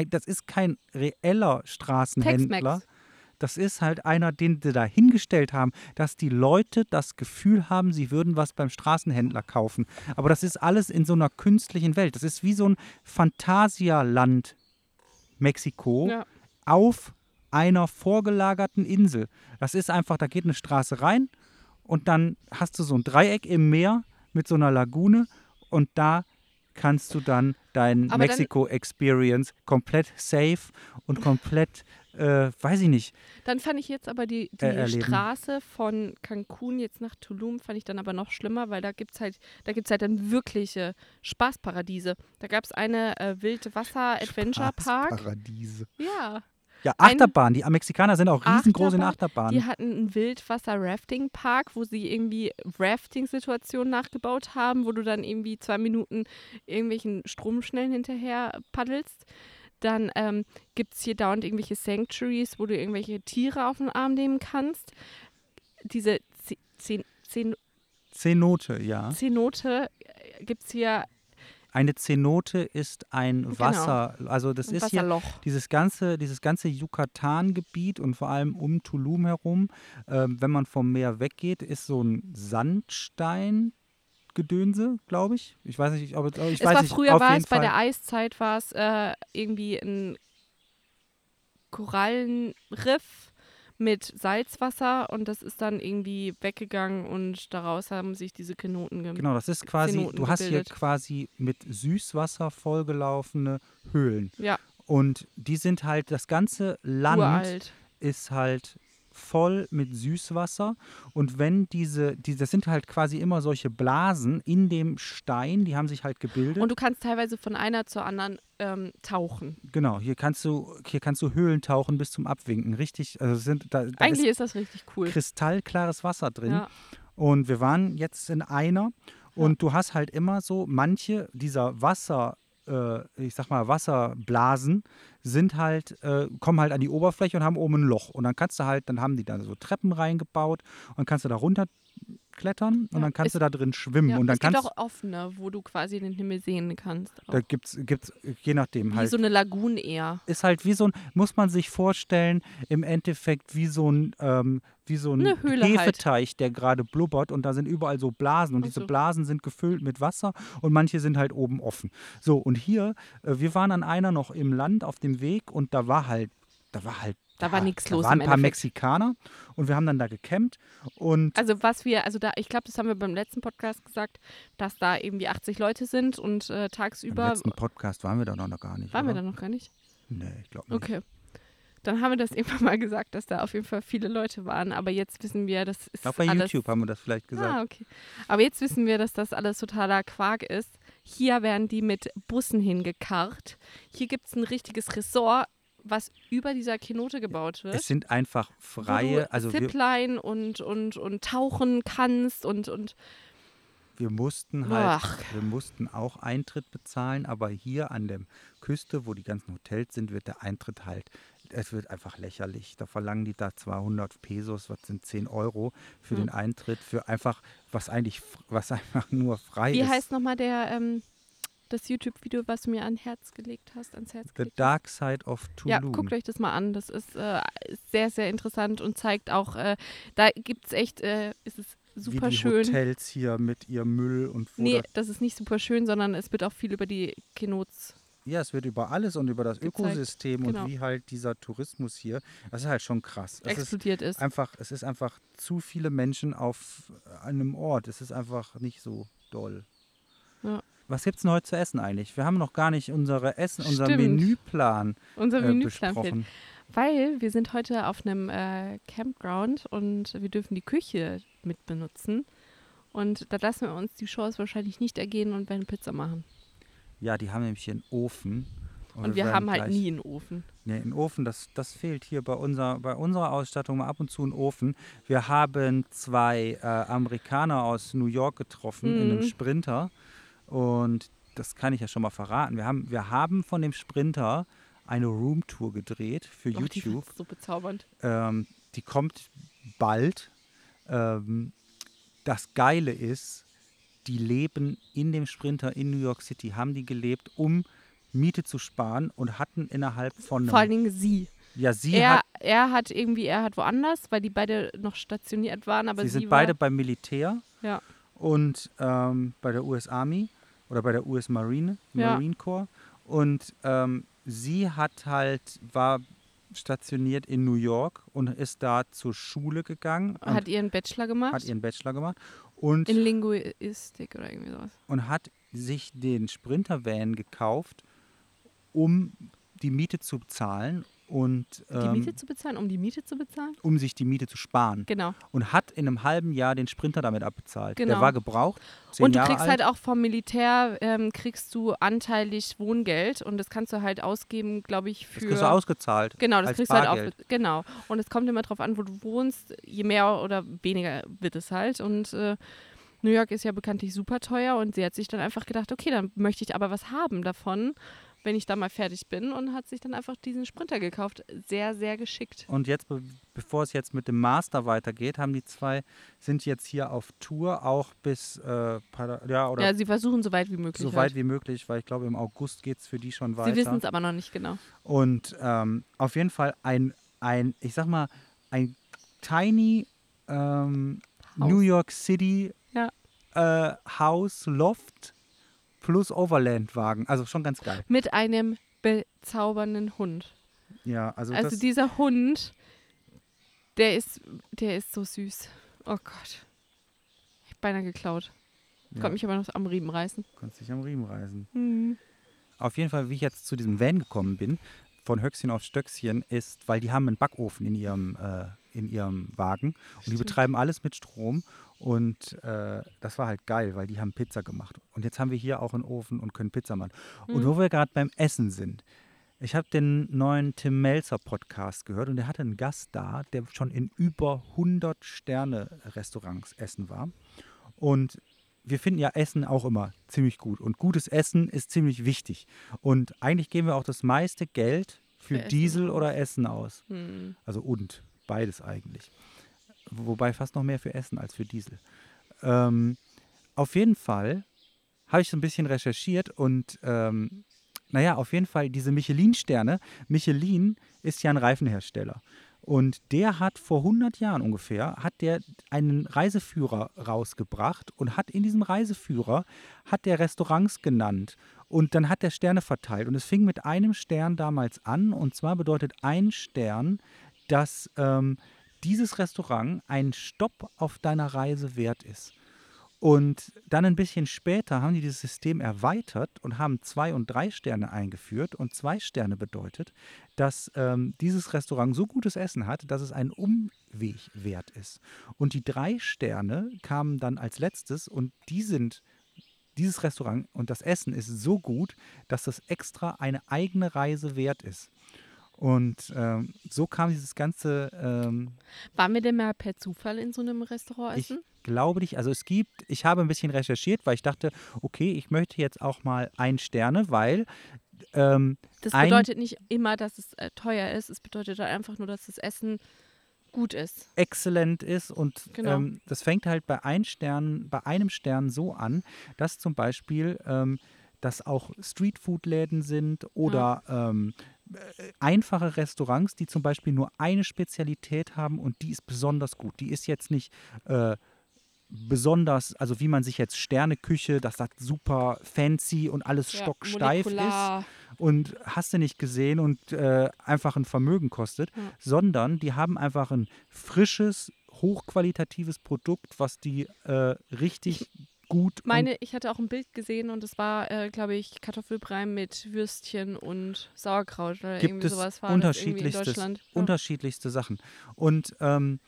das ist kein reeller Straßenhändler. Das ist halt einer, den sie da hingestellt haben, dass die Leute das Gefühl haben, sie würden was beim Straßenhändler kaufen. Aber das ist alles in so einer künstlichen Welt. Das ist wie so ein Phantasialand Mexiko Ja. auf einer vorgelagerten Insel. Das ist einfach, da geht eine Straße rein und dann hast du so ein Dreieck im Meer mit so einer Lagune und da kannst du dann dein Aber dann- Mexiko-Experience komplett safe und komplett, äh, weiß ich nicht, Dann fand ich jetzt aber die, die Äh. Straße von Cancun jetzt nach Tulum fand ich dann aber noch schlimmer, weil da gibt es halt, da gibt's halt dann wirkliche Spaßparadiese. Da gab es eine äh, Wildwasser-Adventure-Park. Paradiese. Ja. Ja, Achterbahn. Die Mexikaner sind auch riesengroß in Achterbahnen. Die hatten einen Wildwasser-Rafting-Park, wo sie irgendwie Rafting-Situationen nachgebaut haben, wo du dann irgendwie zwei Minuten irgendwelchen Stromschnellen hinterher paddelst. Dann ähm, gibt es hier dauernd irgendwelche Sanctuaries, wo du irgendwelche Tiere auf den Arm nehmen kannst. Diese Z- Zen- Zen- Zenote, ja. Zenote gibt es hier Eine Zenote ist ein Genau. Wasser, also das ein ist hier Wasserloch. dieses ganze, dieses ganze Yucatan-Gebiet und vor allem um Tulum herum, ähm, wenn man vom Meer weggeht, ist so ein Sandstein-Gedönse, glaube ich. Ich weiß nicht, ob ich es war nicht, früher war es bei Fall. der Eiszeit war es äh, irgendwie ein Korallenriff mit Salzwasser und das ist dann irgendwie weggegangen und daraus haben sich diese Kenoten gemacht. Genau, das ist quasi, Zenoten du hast hier gebildet. quasi mit Süßwasser vollgelaufene Höhlen. Ja, Und die sind halt, das ganze Land uralt. ist halt voll mit Süßwasser. Und wenn diese, die, das sind halt quasi immer solche Blasen in dem Stein, die haben sich halt gebildet. Und du kannst teilweise von einer zur anderen ähm, tauchen. genau, hier kannst du, hier kannst du Höhlen tauchen bis zum Abwinken. Richtig, also sind, da, da Eigentlich ist ist das richtig cool. kristallklares Wasser drin. Ja. Und wir waren jetzt in einer und du hast halt immer so, manche dieser Wasser, äh, ich sag mal, Wasserblasen sind halt, äh, kommen halt an die Oberfläche und haben oben ein Loch. Und dann kannst du halt, dann haben die da so Treppen reingebaut und kannst du da runter hochklettern und Ja, dann kannst es- du da drin schwimmen. Ja, und dann es gibt kannst auch offene, wo du quasi den Himmel sehen kannst. Auch. da gibt's, gibt's, je nachdem Wie halt. so eine Lagune eher. ist halt wie so ein, muss man sich vorstellen, im Endeffekt wie so ein, ähm, wie so ein halt. Hefeteich, der gerade blubbert und da sind überall so Blasen und Ach diese so. Blasen sind gefüllt mit Wasser und manche sind halt oben offen. So, und hier, äh, wir waren an einer noch im Land auf dem Weg und da war halt, da war halt, Da war da los waren im ein paar Endeffekt. Mexikaner und wir haben dann da gecampt und Also was wir, also da, ich glaube, das haben wir beim letzten Podcast gesagt, dass da irgendwie 80 Leute sind und äh, im tagsüber letzten Podcast waren wir da noch gar nicht. waren wir oder? da noch gar nicht. Nee, ich glaube nicht. Okay. Dann haben wir das *laughs* irgendwann mal gesagt, dass da auf jeden Fall viele Leute waren. Aber jetzt wissen wir, das ist glaube, bei alles. YouTube haben wir das vielleicht gesagt. Ah, okay. Aber jetzt wissen wir, dass das alles totaler Quark ist. Hier werden die mit Bussen hingekarrt. Hier gibt es ein richtiges Ressort, was über dieser Kenote gebaut wird. Es sind einfach freie, also Zipline und, und, und tauchen kannst und, und Wir mussten halt, Ach. wir mussten auch Eintritt bezahlen, aber hier an der Küste, wo die ganzen Hotels sind, wird der Eintritt halt, es wird einfach lächerlich. Da verlangen die da 200 Pesos, was sind 10 Euro für Hm. den Eintritt, für einfach, was eigentlich, was einfach nur frei wie ist. heißt nochmal der, ähm, das YouTube-Video, was du mir ans Herz gelegt hast, ans Herz The gelegt hast? Dark Side of Ja, Tulum. guckt euch das mal an. Das ist äh, sehr, sehr interessant und zeigt auch, äh, da gibt es echt, äh, ist es super Wie die schön. Hotels hier mit ihrem Müll und wo Nee, das, das ist nicht super schön, sondern es wird auch viel über die Kenots. Ja, es wird über alles und über das gezeigt. Ökosystem Genau. und wie halt dieser Tourismus hier, das ist halt schon krass. Es ist explodiert ist. einfach, es ist einfach zu viele Menschen auf einem Ort. Es ist einfach nicht so doll. Ja. Was gibt's denn heute zu essen eigentlich? Wir haben noch gar nicht unsere Essen, unser Stimmt. Menüplan Unser äh, Menüplan fehlt. besprochen. Weil wir sind heute auf einem äh, Campground und wir dürfen die Küche mit benutzen. Und da lassen wir uns die Chance wahrscheinlich nicht ergehen und werden Pizza machen. Ja, die haben nämlich hier einen Ofen. Und wir werden haben halt nie einen Ofen. Nee, einen Ofen, das, das fehlt hier bei, unser, bei unserer Ausstattung mal ab und zu einen Ofen. Wir haben zwei äh, Amerikaner aus New York getroffen in einem Mhm. Sprinter. Und das kann ich ja schon mal verraten. Wir haben, wir haben von dem Sprinter eine Roomtour gedreht für Och, die YouTube. fand's so bezaubernd. Ähm, die kommt bald. Ähm, das Geile ist, die leben in dem Sprinter in New York City, haben die gelebt, um Miete zu sparen und hatten innerhalb von Vor allen Dingen sie. ja sie er, hat, er hat irgendwie, er hat woanders, weil die beide noch stationiert waren, aber sie sie sind war, beide beim Militär Ja. und ähm, bei der US Army oder bei der US Marine. Marine Corps und ähm, sie hat halt war stationiert in New York und ist da zur Schule gegangen hat ihren Bachelor gemacht. hat ihren Bachelor gemacht und in Linguistik oder irgendwie sowas. und hat sich den Sprinter-Van gekauft, um die Miete zu bezahlen und Die ähm, Miete zu bezahlen, um die Miete zu bezahlen? um sich die Miete zu sparen. Genau. Und hat in einem halben Jahr den Sprinter damit abbezahlt. Der Genau. war gebraucht, Und du Jahre kriegst alt. halt auch vom Militär, ähm, kriegst du anteilig Wohngeld und das kannst du halt ausgeben, glaube ich, das für... kriegst du ausgezahlt. Genau, das kriegst du halt Bargeld. auch. Genau. Und es kommt immer drauf an, wo du wohnst. Je mehr oder weniger wird es halt. Und äh, New York ist ja bekanntlich super teuer und sie hat sich dann einfach gedacht, okay, dann möchte ich aber was haben davon, wenn ich da mal fertig bin und hat sich dann einfach diesen Sprinter gekauft. Sehr, sehr geschickt. Und jetzt, be bevor es jetzt mit dem Master weitergeht, haben die zwei, sind jetzt hier auf Tour, auch bis, äh, ja, oder Ja, sie versuchen so weit wie möglich. so halt. weit wie möglich, weil ich glaube, im August geht es für die schon weiter. Sie wissen es aber noch nicht genau. Und ähm, auf jeden Fall ein, ein, ich sag mal, ein tiny ähm. New York City Ja. äh, Haus, Loft plus Overland-Wagen. Also schon ganz geil. Mit einem bezaubernden Hund. Ja, also, Also dieser Hund, der ist, der ist so süß. Oh Gott. Ich hab beinahe geklaut. ja, Konnte mich aber noch am Riemen reißen. kannst dich am Riemen reißen. Mhm. Auf jeden Fall, wie ich jetzt zu diesem Van gekommen bin, von Höchstchen auf Stöckchen, ist, weil die haben einen Backofen in ihrem, äh, in ihrem Wagen und die betreiben alles mit Strom. Und äh, das war halt geil, weil die haben Pizza gemacht. Und jetzt haben wir hier auch einen Ofen und können Pizza machen. Und Mhm. wo wir gerade beim Essen sind, ich habe den neuen Tim Melzer Podcast gehört und der hatte einen Gast da, der schon in über 100 Sterne Restaurants essen war. Und wir finden ja Essen auch immer ziemlich gut. Und gutes Essen ist ziemlich wichtig. Und eigentlich geben wir auch das meiste Geld für, Für Diesel oder Essen aus. Hm. Also und, beides eigentlich. Wobei fast noch mehr für Essen als für Diesel. ähm, auf jeden Fall habe ich so ein bisschen recherchiert und ähm, naja, auf jeden Fall diese Michelin-Sterne. Michelin ist ja ein Reifenhersteller. Und der hat vor 100 Jahren ungefähr, hat der einen Reiseführer rausgebracht und hat in diesem Reiseführer, hat der Restaurants genannt und dann hat der Sterne verteilt. Und es fing mit einem Stern damals an und zwar bedeutet ein Stern, dass ähm, dieses Restaurant ein Stopp auf deiner Reise wert ist. Und dann ein bisschen später haben die dieses System erweitert und haben zwei und drei Sterne eingeführt. Und zwei Sterne bedeutet, dass ähm, dieses Restaurant so gutes Essen hat, dass es einen Umweg wert ist. Und die drei Sterne kamen dann als letztes und die sind, dieses Restaurant und das Essen ist so gut, dass das extra eine eigene Reise wert ist. Und ähm, so kam dieses ganze. Ähm, Waren wir denn mal per Zufall in so einem Restaurant ich essen? glaube nicht, also es gibt, ich habe ein bisschen recherchiert, weil ich dachte, okay, ich möchte jetzt auch mal ein Sterne, weil ähm, Das bedeutet nicht immer, dass es äh, teuer ist. Es bedeutet halt einfach nur, dass das Essen gut ist. exzellent ist und Genau. ähm, das fängt halt bei ein Stern, bei einem Stern so an, dass zum Beispiel ähm, dass auch Streetfood-Läden sind oder ähm, äh, einfache Restaurants, die zum Beispiel nur eine Spezialität haben und die ist besonders gut. Die ist jetzt nicht äh, besonders, also wie man sich jetzt Sterneküche, das sagt super fancy und alles stocksteif ist molekular. und hast du nicht gesehen und äh, einfach ein Vermögen kostet, Ja. sondern die haben einfach ein frisches, hochqualitatives Produkt, was die äh, richtig gut Meine, ich hatte auch ein Bild gesehen und es war, äh, glaube ich, Kartoffelbrei mit Würstchen und Sauerkraut oder gibt irgendwie es sowas war unterschiedlichstes. Ja. unterschiedlichste Sachen. Und ähm,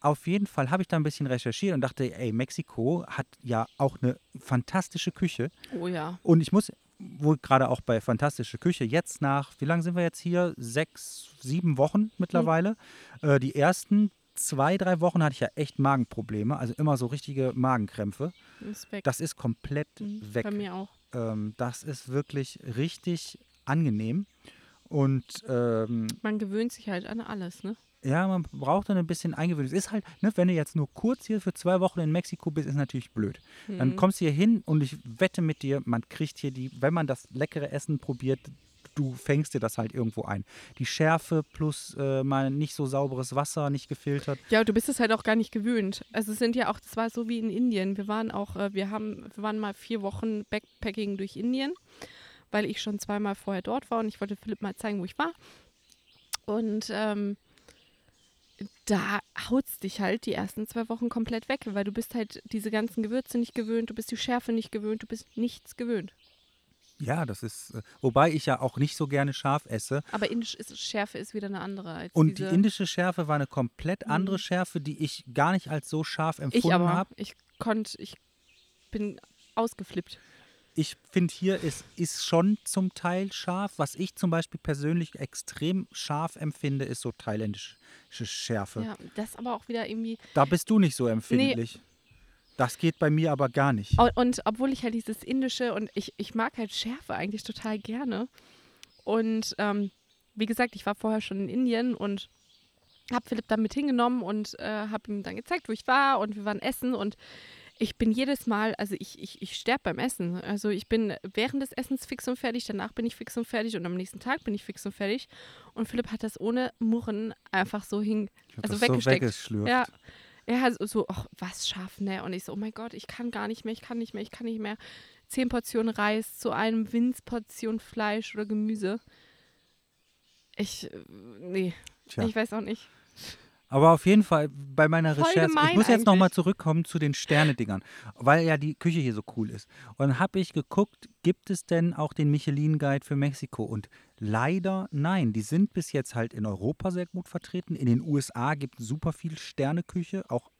auf jeden Fall habe ich da ein bisschen recherchiert und dachte, ey, Mexiko hat ja auch eine fantastische Küche. Oh ja. Und ich muss, wohl gerade auch bei Fantastische Küche, jetzt nach, wie lange sind wir jetzt hier? Sechs, sieben Wochen mittlerweile. Äh, die ersten zwei, drei Wochen hatte ich ja echt Magenprobleme, also immer so richtige Magenkrämpfe. Ist weg. Das ist komplett Mhm, weg. Bei mir auch. Ähm, das ist wirklich richtig angenehm. Und ähm, Man gewöhnt sich halt an alles, ne? ja, man braucht dann ein bisschen Eingewöhnung. Es ist halt, ne, wenn du jetzt nur kurz hier für zwei Wochen in Mexiko bist, ist natürlich blöd. Dann Mhm. kommst du hier hin und ich wette mit dir, man kriegt hier die, wenn man das leckere Essen probiert, du fängst dir das halt irgendwo ein. Die Schärfe plus äh, mal nicht so sauberes Wasser, nicht gefiltert. Ja, du bist es halt auch gar nicht gewöhnt. Also es sind ja auch, das war so wie in Indien. Wir waren auch, äh, wir haben, wir waren mal vier Wochen Backpacking durch Indien, weil ich schon zweimal vorher dort war und ich wollte Philipp mal zeigen, wo ich war. Und ähm, da haut's dich halt die ersten zwei Wochen komplett weg, weil du bist halt diese ganzen Gewürze nicht gewöhnt, du bist die Schärfe nicht gewöhnt, du bist nichts gewöhnt. Ja, das ist, äh, wobei ich ja auch nicht so gerne scharf esse. Aber indisch ist, Schärfe ist wieder eine andere als Und die indische Schärfe war eine komplett andere Mhm. Schärfe, die ich gar nicht als so scharf empfunden habe. ich konnte, ich bin ausgeflippt. Ich finde hier ist, ist schon zum Teil scharf. Was ich zum Beispiel persönlich extrem scharf empfinde, ist so thailändische Schärfe. Ja, das aber auch wieder irgendwie Da bist du nicht so empfindlich. Das geht bei mir aber gar nicht. Und, und obwohl ich halt dieses Indische und ich, ich mag halt Schärfe eigentlich total gerne. Und ähm, wie gesagt, ich war vorher schon in Indien und habe Philipp dann mit hingenommen und äh, habe ihm dann gezeigt, wo ich war und wir waren essen und ich bin jedes Mal, also ich, ich, ich sterbe beim Essen. Also ich bin während des Essens fix und fertig, danach bin ich fix und fertig und am nächsten Tag bin ich fix und fertig. Und Philipp hat das ohne Murren einfach so hin, Ich hab also das so weggesteckt. weggeschlürft. ja. Er hat so, ach, was scharf, ne? Und ich so, oh mein Gott, ich kann gar nicht mehr, ich kann nicht mehr, ich kann nicht mehr. Zehn Portionen Reis zu einem Winzportion Fleisch oder Gemüse. Ich, äh, nee, Tja. ich weiß auch nicht. Aber auf jeden Fall bei meiner Voll Recherche, ich muss jetzt nochmal zurückkommen zu den Sternedingern, weil ja die Küche hier so cool ist. Und dann habe ich geguckt, gibt es denn auch den Michelin-Guide für Mexiko? Und leider nein, die sind bis jetzt halt in Europa sehr gut vertreten. In den USA gibt es super viel Sterneküche, auch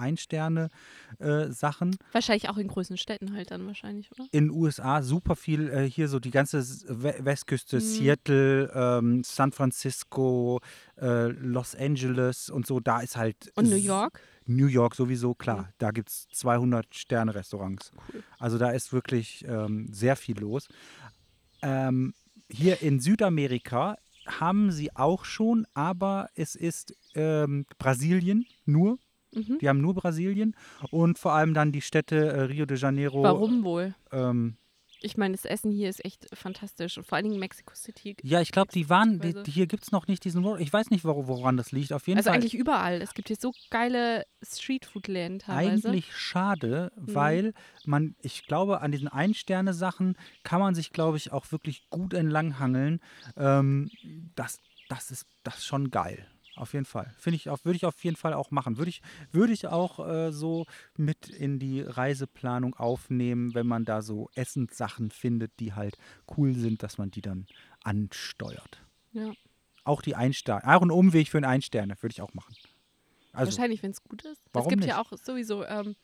Ein-Sterne-Sachen. Wahrscheinlich auch in großen Städten halt dann wahrscheinlich, oder? in den USA super viel, äh, hier so die ganze Westküste, Mhm. Seattle, ähm, San Francisco, äh, Los Angeles und so, da ist halt. Und New York? New York sowieso, klar. Da gibt es 200 Sterne-Restaurants. Cool. Also da ist wirklich ähm, sehr viel los. Ähm, hier in Südamerika haben sie auch schon, aber es ist ähm, Brasilien nur. Mhm. Die haben nur Brasilien und vor allem dann die Städte äh, Rio de Janeiro. Warum wohl? Ähm, Ich meine, das Essen hier ist echt fantastisch. Und vor allen Dingen Mexico City. ja, ich glaube, die waren, die, die, hier gibt es noch nicht diesen. Ich weiß nicht, wor- woran das liegt. Auf jeden Also Fall. eigentlich überall. Es gibt hier so geile Streetfood-Läden teilweise. Eigentlich schade, Mhm. weil man, ich glaube, an diesen Ein-Sterne-Sachen kann man sich, glaube ich, auch wirklich gut entlanghangeln. Ähm, das, das ist das ist schon geil. Auf jeden Fall. Finde ich würde ich auf jeden Fall auch machen. Würde ich, würde ich auch äh, so mit in die Reiseplanung aufnehmen, wenn man da so Essenssachen findet, die halt cool sind, dass man die dann ansteuert. Ja. Auch die Ein-Sterne, auch ein Umweg für einen Ein-Sterne würde ich auch machen. Also, Wahrscheinlich, wenn es gut ist. warum es gibt nicht? ja auch sowieso ähm,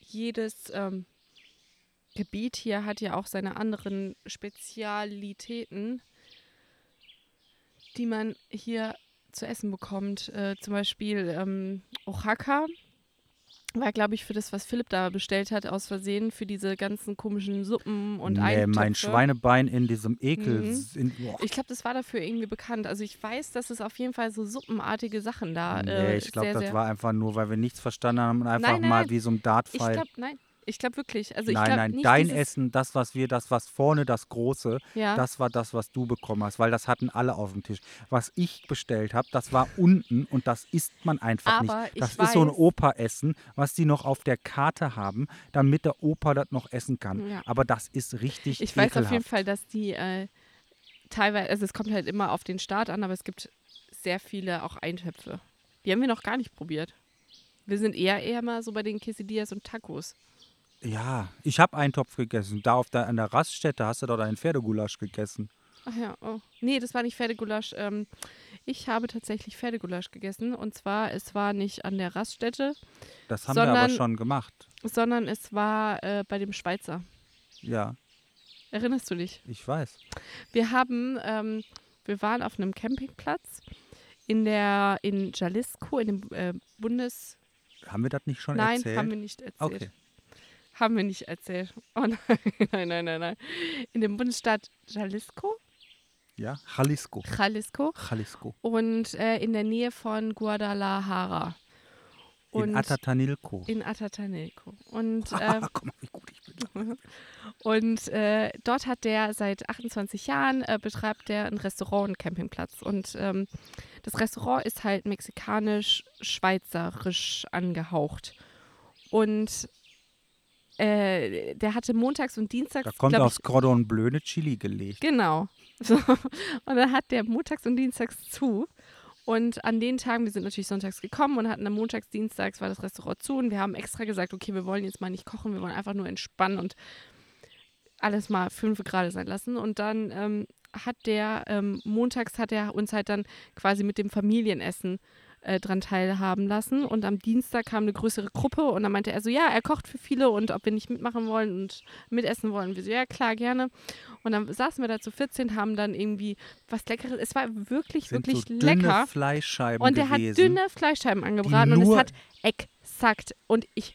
jedes ähm, Gebiet hier hat ja auch seine anderen Spezialitäten, die man hier zu essen bekommt. Äh, zum Beispiel ähm, Oaxaca war, glaube ich, für das, was Philipp da bestellt hat, aus Versehen für diese ganzen komischen Suppen und nee, Eintöpfe. mein Schweinebein in diesem Ekel. Mhm. In. Ich glaube, das war dafür irgendwie bekannt. Also ich weiß, dass es auf jeden Fall so suppenartige Sachen da Nee, äh, ich glaube, das sehr war einfach nur, weil wir nichts verstanden haben und einfach Nein, nein, mal wie so ein Ich Dartpfeil. glaube, nein. Ich glaube wirklich. Also ich nein, glaube nein, dein Essen, das, was wir, das, was vorne, das Große, Ja, das war das, was du bekommen hast, weil das hatten alle auf dem Tisch. Was ich bestellt habe, das war unten und das isst man einfach Aber nicht. ich Das ist so ein weiß- Opa-Essen, was die noch auf der Karte haben, damit der Opa das noch essen kann. Ja. Aber das ist richtig ich weiß ekelhaft. auf jeden Fall, dass die äh, teilweise, also es kommt halt immer auf den Start an, aber es gibt sehr viele auch Eintöpfe. Die haben wir noch gar nicht probiert. Wir sind eher eher mal so bei den Quesadillas und Tacos. Ja, ich habe einen Topf gegessen. Da auf der, an der Raststätte hast du doch deinen Pferdegulasch gegessen. Ach ja, oh. Nee, das war nicht Pferdegulasch. Ähm, ich habe tatsächlich Pferdegulasch gegessen. Und zwar, es war nicht an der Raststätte, Das haben wir aber Sondern- schon gemacht. sondern es war äh, bei dem Schweizer. Ja, Erinnerst du dich? ich weiß. Wir haben, ähm, wir waren auf einem Campingplatz in der, in Jalisco, in dem äh, Bundes... Haben wir das nicht schon Nein, erzählt? haben wir nicht erzählt. Okay. Haben wir nicht erzählt. Oh nein, *laughs* nein, nein, nein, nein. In dem Bundesstaat Jalisco, Ja, Jalisco. Jalisco Jalisco. und äh, in der Nähe von Guadalajara. Und In Atatanilco. in Atatanilco. Und, *laughs* äh, guck mal, wie gut ich bin. *laughs* und äh, dort hat der seit 28 Jahren, äh, betreibt der ein Restaurant und Campingplatz. Und ähm, das Restaurant ist halt mexikanisch-schweizerisch angehaucht. Und äh, der hatte montags und dienstags, Da kommt glaub aufs Cordon Bleu eine Chili gelegt. Genau. *laughs* So. Und dann hat der montags und dienstags zu. Und an den Tagen, wir sind natürlich sonntags gekommen und hatten am montags, dienstags war das Restaurant zu und wir haben extra gesagt, okay, wir wollen jetzt mal nicht kochen, wir wollen einfach nur entspannen und alles mal fünf Grad sein lassen. Und dann ähm, hat der, ähm, montags hat er uns halt dann quasi mit dem Familienessen äh, dran teilhaben lassen. Und am Dienstag kam eine größere Gruppe und dann meinte er so, ja, er kocht für viele und ob wir nicht mitmachen wollen und mitessen wollen. Wir so, ja, klar, gerne. Und dann saßen wir da zu 14, haben dann irgendwie was Leckeres. Es war wirklich, Sind wirklich so dünne lecker. Fleischscheiben Und er hat dünne Fleischscheiben angebraten und es hat exakt. Und ich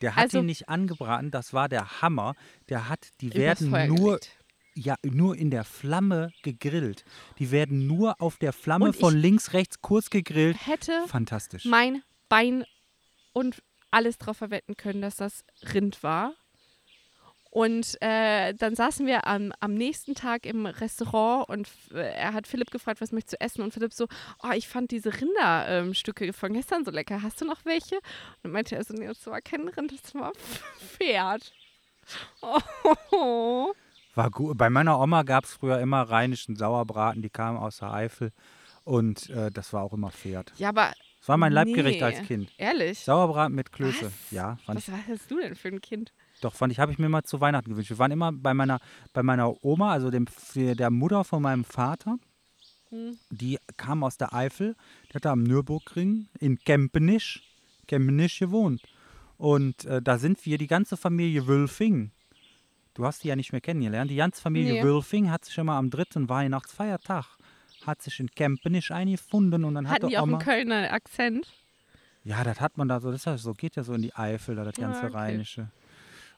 Der hat also- nicht angebraten, das war der Hammer. Der hat, die werden nur, gelegt. Ja, nur in der Flamme gegrillt. Die werden nur auf der Flamme von links, rechts kurz gegrillt. hätte Fantastisch. mein Bein und alles drauf verwetten können, dass das Rind war. Und äh, dann saßen wir am, am nächsten Tag im Restaurant und äh, er hat Philipp gefragt, was möchtest du essen? Und Philipp so, oh, ich fand diese Rinderstücke von gestern so lecker. Hast du noch welche? Und dann meinte er so, nee, das war kein Rind, das war Pferd. *laughs* Oh. War gut. Bei meiner Oma gab es früher immer rheinischen Sauerbraten, die kamen aus der Eifel. Und äh, das war auch immer Pferd. Ja, aber Das war mein Leibgericht Nee. als Kind. ehrlich. Sauerbraten mit Klöße. Was? Ja, fand ich, Was hast du denn für ein Kind? doch, fand ich, habe ich mir mal zu Weihnachten gewünscht. Wir waren immer bei meiner, bei meiner Oma, also dem, der Mutter von meinem Vater. Hm. Die kam aus der Eifel, die hat da am Nürburgring in Kempenisch, Kempenisch gewohnt. Und äh, da sind wir, die ganze Familie Wülfing. Du hast die ja nicht mehr kennengelernt. Die ganze Familie Nee. Wülfing hat sich immer am dritten Weihnachtsfeiertag, hat sich in Kempenisch eingefunden und dann Hatten hat die auch Oma... einen Kölner Akzent? Ja, das hat man da so, das ja so geht ja so in die Eifel, da das Ah, ganze okay. Rheinische.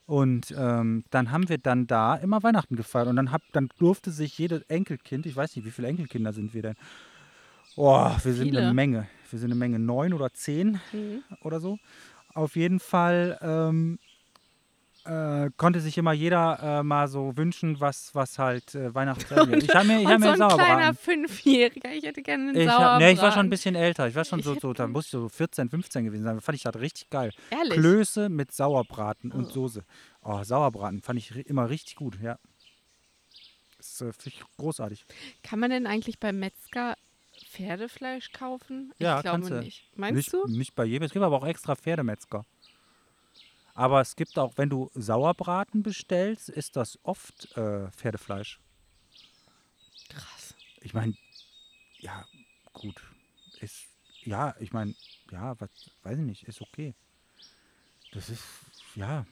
Und ähm, dann haben wir dann da immer Weihnachten gefeiert und dann, hab, dann durfte sich jedes Enkelkind, ich weiß nicht, wie viele Enkelkinder sind wir denn? Oh, wir sind Viele. eine Menge. wir sind eine Menge, neun oder zehn Mhm. oder so. Auf jeden Fall ähm, äh, konnte sich immer jeder äh, mal so wünschen, was, was halt äh, wird. *laughs* Ich habe mir, ich hab Und mir so ein kleiner Sauerbraten. Fünfjähriger, ich hätte gerne einen Ich, Sauerbraten. hab, nee, ich war schon ein bisschen älter. Ich war schon so, so da muss ich so 14, 15 gewesen sein. Fand ich das richtig geil. Ehrlich? Klöße mit Sauerbraten und Oh. Soße. Oh, Sauerbraten fand ich immer richtig gut, ja. Das äh, finde ich großartig. Kann man denn eigentlich beim Metzger Pferdefleisch kaufen? Ja, ich glaube kannst du. nicht. Meinst nicht, du? Nicht bei jedem. Es gibt aber auch extra Pferdemetzger. Aber es gibt auch, wenn du Sauerbraten bestellst, ist das oft äh, Pferdefleisch. Krass. Ich meine, ja, gut. Ist, ja, ich meine, ja, was, weiß ich nicht, ist okay. Das ist, ja,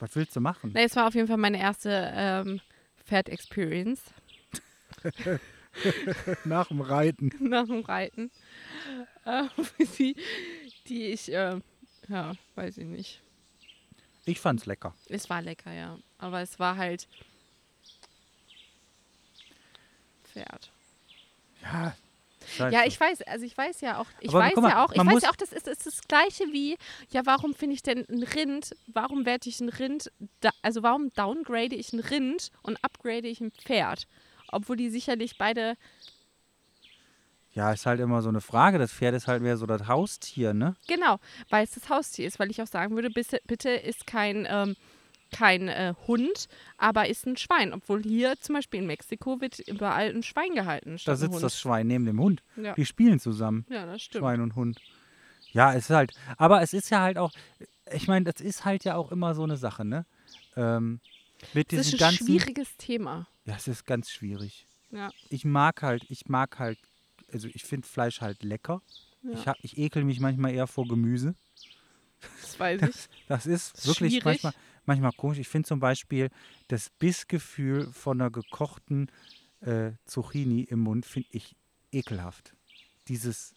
was willst du machen? Nee, es war auf jeden Fall meine erste ähm, Pferd-Experience *laughs* Nach dem Reiten. *laughs* nach dem Reiten. Äh, *laughs* die, die ich, äh, ja, weiß ich nicht. Ich fand's lecker. Es war lecker, ja. Aber es war halt Pferd. Ja. halt Ja, ich weiß, also ich weiß ja auch, ich Aber weiß mal, ja auch, ich weiß ja auch, das ist, ist das gleiche wie, ja, warum finde ich denn ein Rind, warum werte ich ein Rind, da, also warum downgrade ich ein Rind und upgrade ich ein Pferd? Obwohl die sicherlich beide, Ja, ist halt immer so eine Frage. Das Pferd ist halt mehr so das Haustier, ne? genau, weil es das Haustier ist, weil ich auch sagen würde, bitte, bitte ist kein, ähm, kein äh, Hund, aber ist ein Schwein. Obwohl hier zum Beispiel in Mexiko wird überall ein Schwein gehalten. Da sitzt das Schwein neben dem Hund. Ja. Die spielen zusammen. ja, das stimmt. Schwein und Hund. Ja, es ist halt, aber es ist ja halt auch, ich meine, das ist halt ja auch immer so eine Sache, ne? Ähm, mit Das ist ein ganzen. schwieriges Thema. Ja, es ist ganz schwierig. Ja. Ich mag halt, ich mag halt, also ich finde Fleisch halt lecker. Ja. Ich, hab, ich ekel mich manchmal eher vor Gemüse. Das weiß ich. Das ist Ist wirklich schwierig. manchmal, manchmal komisch. Ich finde zum Beispiel das Bissgefühl von einer gekochten äh, Zucchini im Mund, finde ich ekelhaft. Dieses,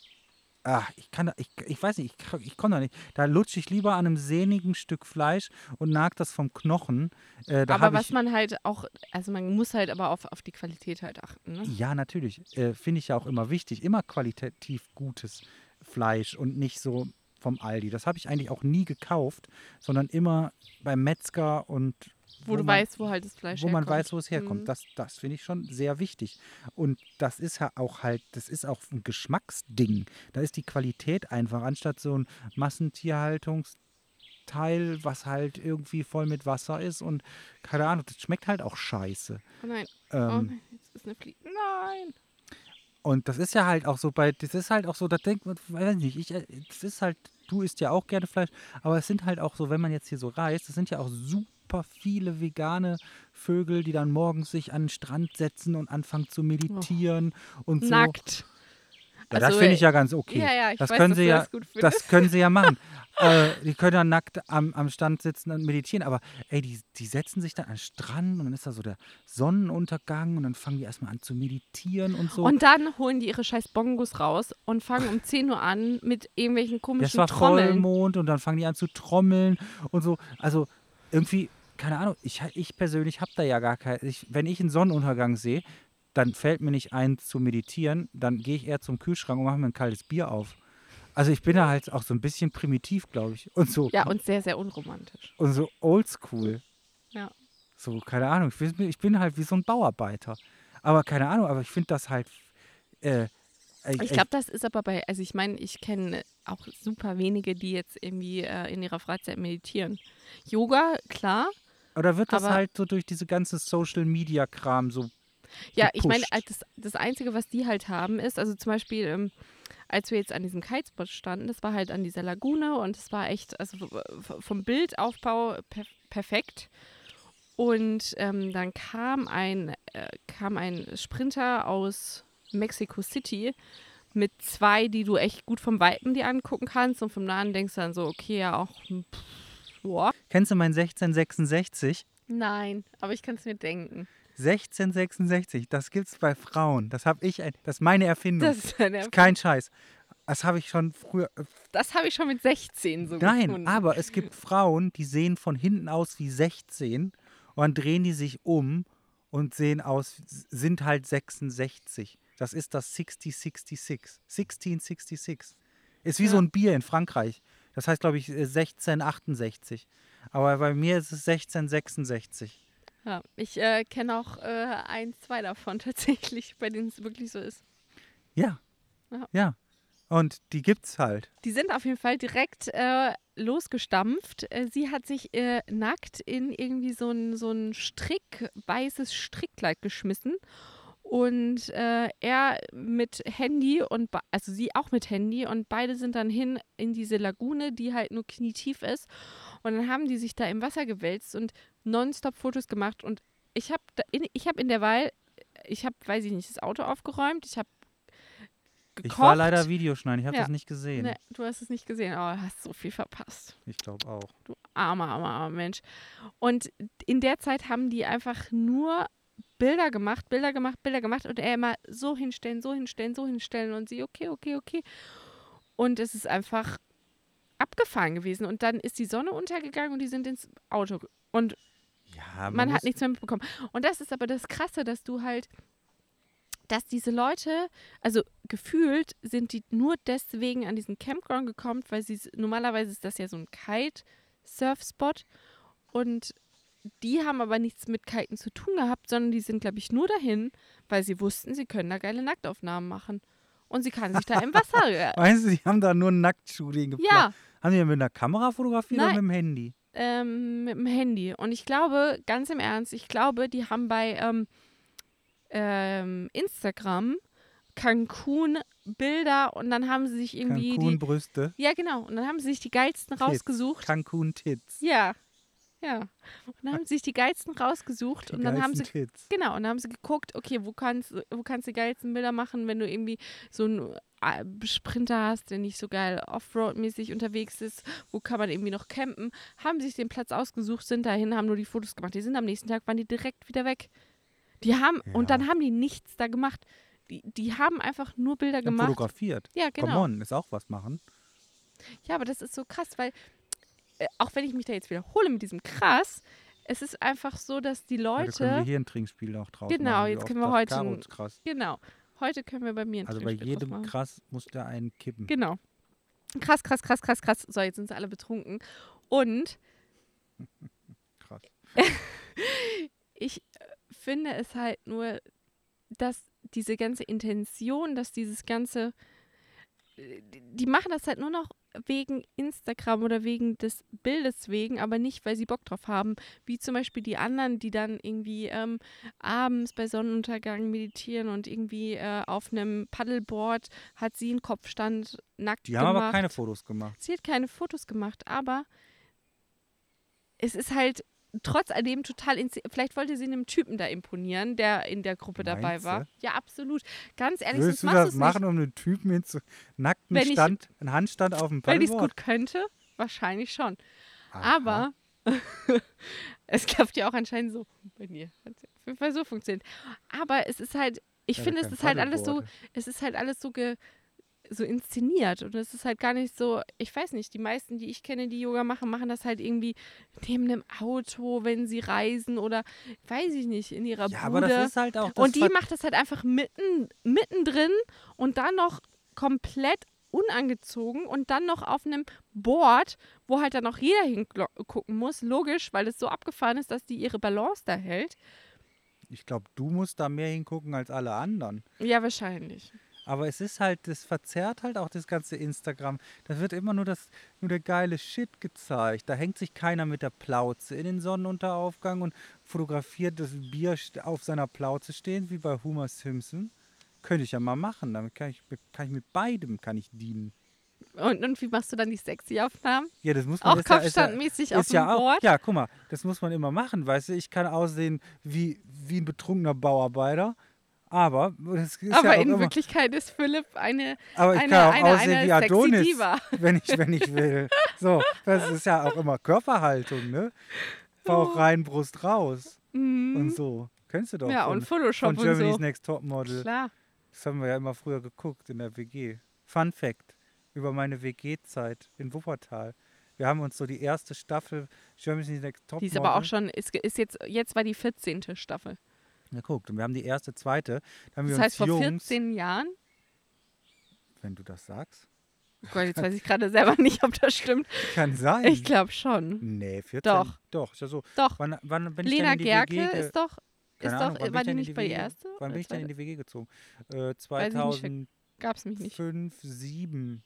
ah, ich kann, da- ich, ich weiß nicht, ich, kann- ich komme da nicht. Da lutsche ich lieber an einem sehnigen Stück Fleisch und nag das vom Knochen. Äh, da aber was ich, man halt auch, also man muss halt aber auf, auf die Qualität halt achten. Ne? Ja, natürlich. Äh, Finde ich ja auch immer wichtig. Immer qualitativ gutes Fleisch und nicht so vom Aldi. Das habe ich eigentlich auch nie gekauft, sondern immer beim Metzger und Wo, du man, weißt, wo halt das Fleisch wo man herkommt. weiß, wo es herkommt. Mhm. Das, das finde ich schon sehr wichtig. Und das ist ja auch halt, das ist auch ein Geschmacksding. Da ist die Qualität einfach, anstatt so ein Massentierhaltungsteil, was halt irgendwie voll mit Wasser ist und keine Ahnung, das schmeckt halt auch scheiße. Oh nein, oh Ähm, nein, jetzt ist eine Fliege. Nein. Und das ist ja halt auch so bei, das ist halt auch so, da denkt man, weiß nicht, ich, äh, das ist halt, du isst ja auch gerne Fleisch, aber es sind halt auch so, wenn man jetzt hier so reist, es sind ja auch super viele vegane Vögel, die dann morgens sich an den Strand setzen und anfangen zu meditieren und so. Nackt. Ja, das Also, finde ich ja ganz okay. Ja, ja, ich das weiß, können sie ja, das das können sie ja machen. *laughs* äh, die können ja nackt am, am Stand sitzen und meditieren, aber ey, die, die setzen sich dann an den Strand und dann ist da so der Sonnenuntergang und dann fangen die erstmal an zu meditieren und so. Und dann holen die ihre scheiß Bongos raus und fangen um 10 Uhr an mit irgendwelchen Das komischen war Trommeln. Vollmond und dann fangen die an zu trommeln und so. Also irgendwie, keine Ahnung, ich, ich persönlich habe da ja gar kein. Ich, wenn ich einen Sonnenuntergang sehe, dann fällt mir nicht ein zu meditieren, dann gehe ich eher zum Kühlschrank und mache mir ein kaltes Bier auf. Also ich bin da halt auch so ein bisschen primitiv, glaube ich. Und so, Ja, und sehr, sehr unromantisch. und so oldschool. Ja. So, keine Ahnung. Ich bin, ich bin halt wie so ein Bauarbeiter. Aber keine Ahnung, aber ich finde das halt. Äh, äh, Ich glaube, das ist aber bei, also ich meine, ich kenne auch super wenige, die jetzt irgendwie äh, in ihrer Freizeit meditieren. Yoga, klar. Oder wird das aber- halt so durch diese ganze Social Media Kram so Ja, ich meine, gepusht. das, das Einzige, was die halt haben, ist, also zum Beispiel, ähm, als wir jetzt an diesem Kitespot standen, das war halt an dieser Lagune und es war echt, also vom Bildaufbau per perfekt. Und ähm, dann kam ein, äh, kam ein Sprinter aus Mexico City mit zwei, die du echt gut vom Weiten dir angucken kannst und vom Nahen denkst du dann so, okay, ja auch, hm, pff, boah. Kennst du mein 1666? Nein, aber ich kann es mir denken. 1666, das gibt's bei Frauen. Das habe ich, ein- das ist meine Erfindung. Das, ist eine, Kein Scheiß. Das habe ich schon früher. äh, das habe ich schon mit 16 so Nein, gefunden. aber es gibt Frauen, die sehen von hinten aus wie 16 und dann drehen die sich um und sehen aus, sind halt 66. Das ist das 6066. 1666. Ist wie Ja. so ein Bier in Frankreich. Das heißt, glaube ich, äh, 1668. Aber bei mir ist es 1666. Ja, ich äh, kenne auch äh, ein, zwei davon *laughs* tatsächlich, bei denen es wirklich so ist. Ja. Ja. Ja. Und die gibt's halt. Die sind auf jeden Fall direkt äh, losgestampft. Äh, sie hat sich äh, nackt in irgendwie so ein, so ein Strick, weißes Strickkleid geschmissen. Und äh, er mit Handy und also sie auch mit Handy und beide sind dann hin in diese Lagune, die halt nur knietief ist. Und dann haben die sich da im Wasser gewälzt und nonstop Fotos gemacht. Und ich habe in, ich hab in der Weile, ich habe, weiß ich nicht, das Auto aufgeräumt, ich habe gekocht. Ich war leider Videoschneiden, ich habe Ja. das nicht gesehen. Nee, du hast es nicht gesehen, aber du hast so viel verpasst. Ich glaube auch. Du armer, armer, armer Mensch. Und in der Zeit haben die einfach nur Bilder gemacht, Bilder gemacht, Bilder gemacht und er immer so hinstellen, so hinstellen, so hinstellen und sie, okay, okay, okay. Und es ist einfach abgefahren gewesen. Und dann ist die Sonne untergegangen und die sind ins Auto. Und Ja, man, man hat nichts mehr mitbekommen. Und das ist aber das Krasse, dass du halt, dass diese Leute, also gefühlt sind die nur deswegen an diesen Campground gekommen, weil sie, normalerweise ist das ja so ein Kite-Surf-Spot und die haben aber nichts mit Kiten zu tun gehabt, sondern die sind, glaube ich, nur dahin, weil sie wussten, sie können da geile Nacktaufnahmen machen. Und sie kann sich da im Wasser. *laughs* Meinst du, die haben da nur ein Nacktshooting geplant? ja, Haben die denn mit einer Kamera fotografiert oder Nein. mit dem Handy? ähm, mit dem Handy. Und ich glaube, ganz im Ernst, ich glaube, die haben bei ähm, ähm, Instagram Cancun Bilder und dann haben sie sich irgendwie Cancun die. Brüste, Ja, genau. Und dann haben sie sich die geilsten Tits. rausgesucht. Cancun Tits. Ja. Ja. Und dann haben sie sich die geilsten rausgesucht Die und dann haben sie Tits. Genau, und dann haben sie geguckt, okay, wo kannst, wo kannst du die geilsten Bilder machen, wenn du irgendwie so einen Sprinter hast, der nicht so geil Offroad-mäßig unterwegs ist, wo kann man irgendwie noch campen, haben sich den Platz ausgesucht, sind dahin, haben nur die Fotos gemacht. Die sind am nächsten Tag, waren die direkt wieder weg. Die haben, Ja. und dann haben die nichts da gemacht. Die, die haben einfach nur Bilder Ja, gemacht. Fotografiert. Ja, Come genau. on, ist auch was machen. Ja, aber das ist so krass, weil, auch wenn ich mich da jetzt wiederhole mit diesem krass, es ist einfach so, dass die Ja, da können Leute. wir hier ein Trinkspiel auch draus Genau, machen. jetzt können wir heute ist krass. genau. Heute können wir bei mir ein Also bei Trinkspiel draus jedem machen. krass muss der einen kippen. Genau. Krass, krass, krass, krass, krass. So, jetzt sind sie alle betrunken. Und *laughs* Krass. *laughs* ich äh, finde es halt nur, dass diese ganze Intention, dass dieses ganze, äh, die machen das halt nur noch wegen Instagram oder wegen des Bildes wegen, aber nicht, weil sie Bock drauf haben. Wie zum Beispiel die anderen, die dann irgendwie ähm, abends bei Sonnenuntergang meditieren und irgendwie äh, auf einem Paddleboard hat sie einen Kopfstand nackt Die haben gemacht. aber keine Fotos gemacht. Sie hat keine Fotos gemacht, aber es ist halt trotz alledem total. Vielleicht wollte sie einem Typen da imponieren, der in der Gruppe dabei Meinst war. du? Ja, absolut. Ganz ehrlich, Würdest sonst du das machen, um einen Typen hin zu nackten Wenn ich- Stand, einen Handstand auf dem nicht. Wenn ich es gut könnte, wahrscheinlich schon. Aha. Aber *laughs* es klappt ja auch anscheinend so bei dir. Hat auf jeden Fall so funktioniert. Aber es ist halt, ich Ja, finde, es ist halt alles so, es ist halt alles so ge, so inszeniert und es ist halt gar nicht so, ich weiß nicht, die meisten, die ich kenne, die Yoga machen, machen das halt irgendwie neben einem Auto, wenn sie reisen oder weiß ich nicht, in ihrer Ja, Bude. aber das ist halt auch und die macht das halt einfach mitten, mittendrin und dann noch komplett unangezogen und dann noch auf einem Board, wo halt dann noch jeder hingucken muss. Logisch, weil es so abgefahren ist, dass die ihre Balance da hält. Ich glaube, du musst da mehr hingucken als alle anderen. Ja, wahrscheinlich. Aber es ist halt, das verzerrt halt auch das ganze Instagram. Da wird immer nur, das, nur der geile Shit gezeigt. Da hängt sich keiner mit der Plauze in den Sonnenuntergaufgang und fotografiert das Bier auf seiner Plauze stehen, wie bei Homer Simpson. Könnte ich ja mal machen. Damit kann ich, kann ich mit beidem kann ich dienen. Und, und wie machst du dann die sexy Aufnahmen? Ja, das muss man Auch ist ja- ja- kopfstandmäßig auf ja dem auch, Board? Ja, guck mal, das muss man immer machen, weißt du. Ich kann aussehen wie, wie ein betrunkener Bauarbeiter, aber Aber ja in immer, Wirklichkeit ist Philipp eine, aber ich eine, kann auch eine, aussehen eine wie sexy Adonis, Diva. *laughs* wenn ich, wenn ich will. So, das ist ja auch immer Körperhaltung, ne? Bauch rein, Brust raus Mhm. und so. Kennst du doch Ja, von, und Photoshop von und Germany's so. Next Topmodel. Klar. Das haben wir ja immer früher geguckt in der WG. Fun Fact über meine WG-Zeit in Wuppertal. Wir haben uns so die erste Staffel Germany's Next Topmodel Die ist aber auch schon, ist, ist jetzt, jetzt war die 14. Staffel. Geguckt. Und wir haben die erste, zweite. Das heißt, vor Jungs, 14 Jahren, wenn du das sagst. Oh Gott, jetzt *laughs* weiß ich gerade selber nicht, ob das stimmt. Kann sein. Ich glaube schon. Nee, 14. Doch. Doch, ist ja so. Doch. Wann, wann bin ich Lena denn in die Gerke WG ist doch, ist Ahnung, doch, war ich die denn nicht bei WG erste? Wann bin ich denn in die WG gezogen? Äh, Weiß ich nicht, 2005, Gab's mich nicht. 7.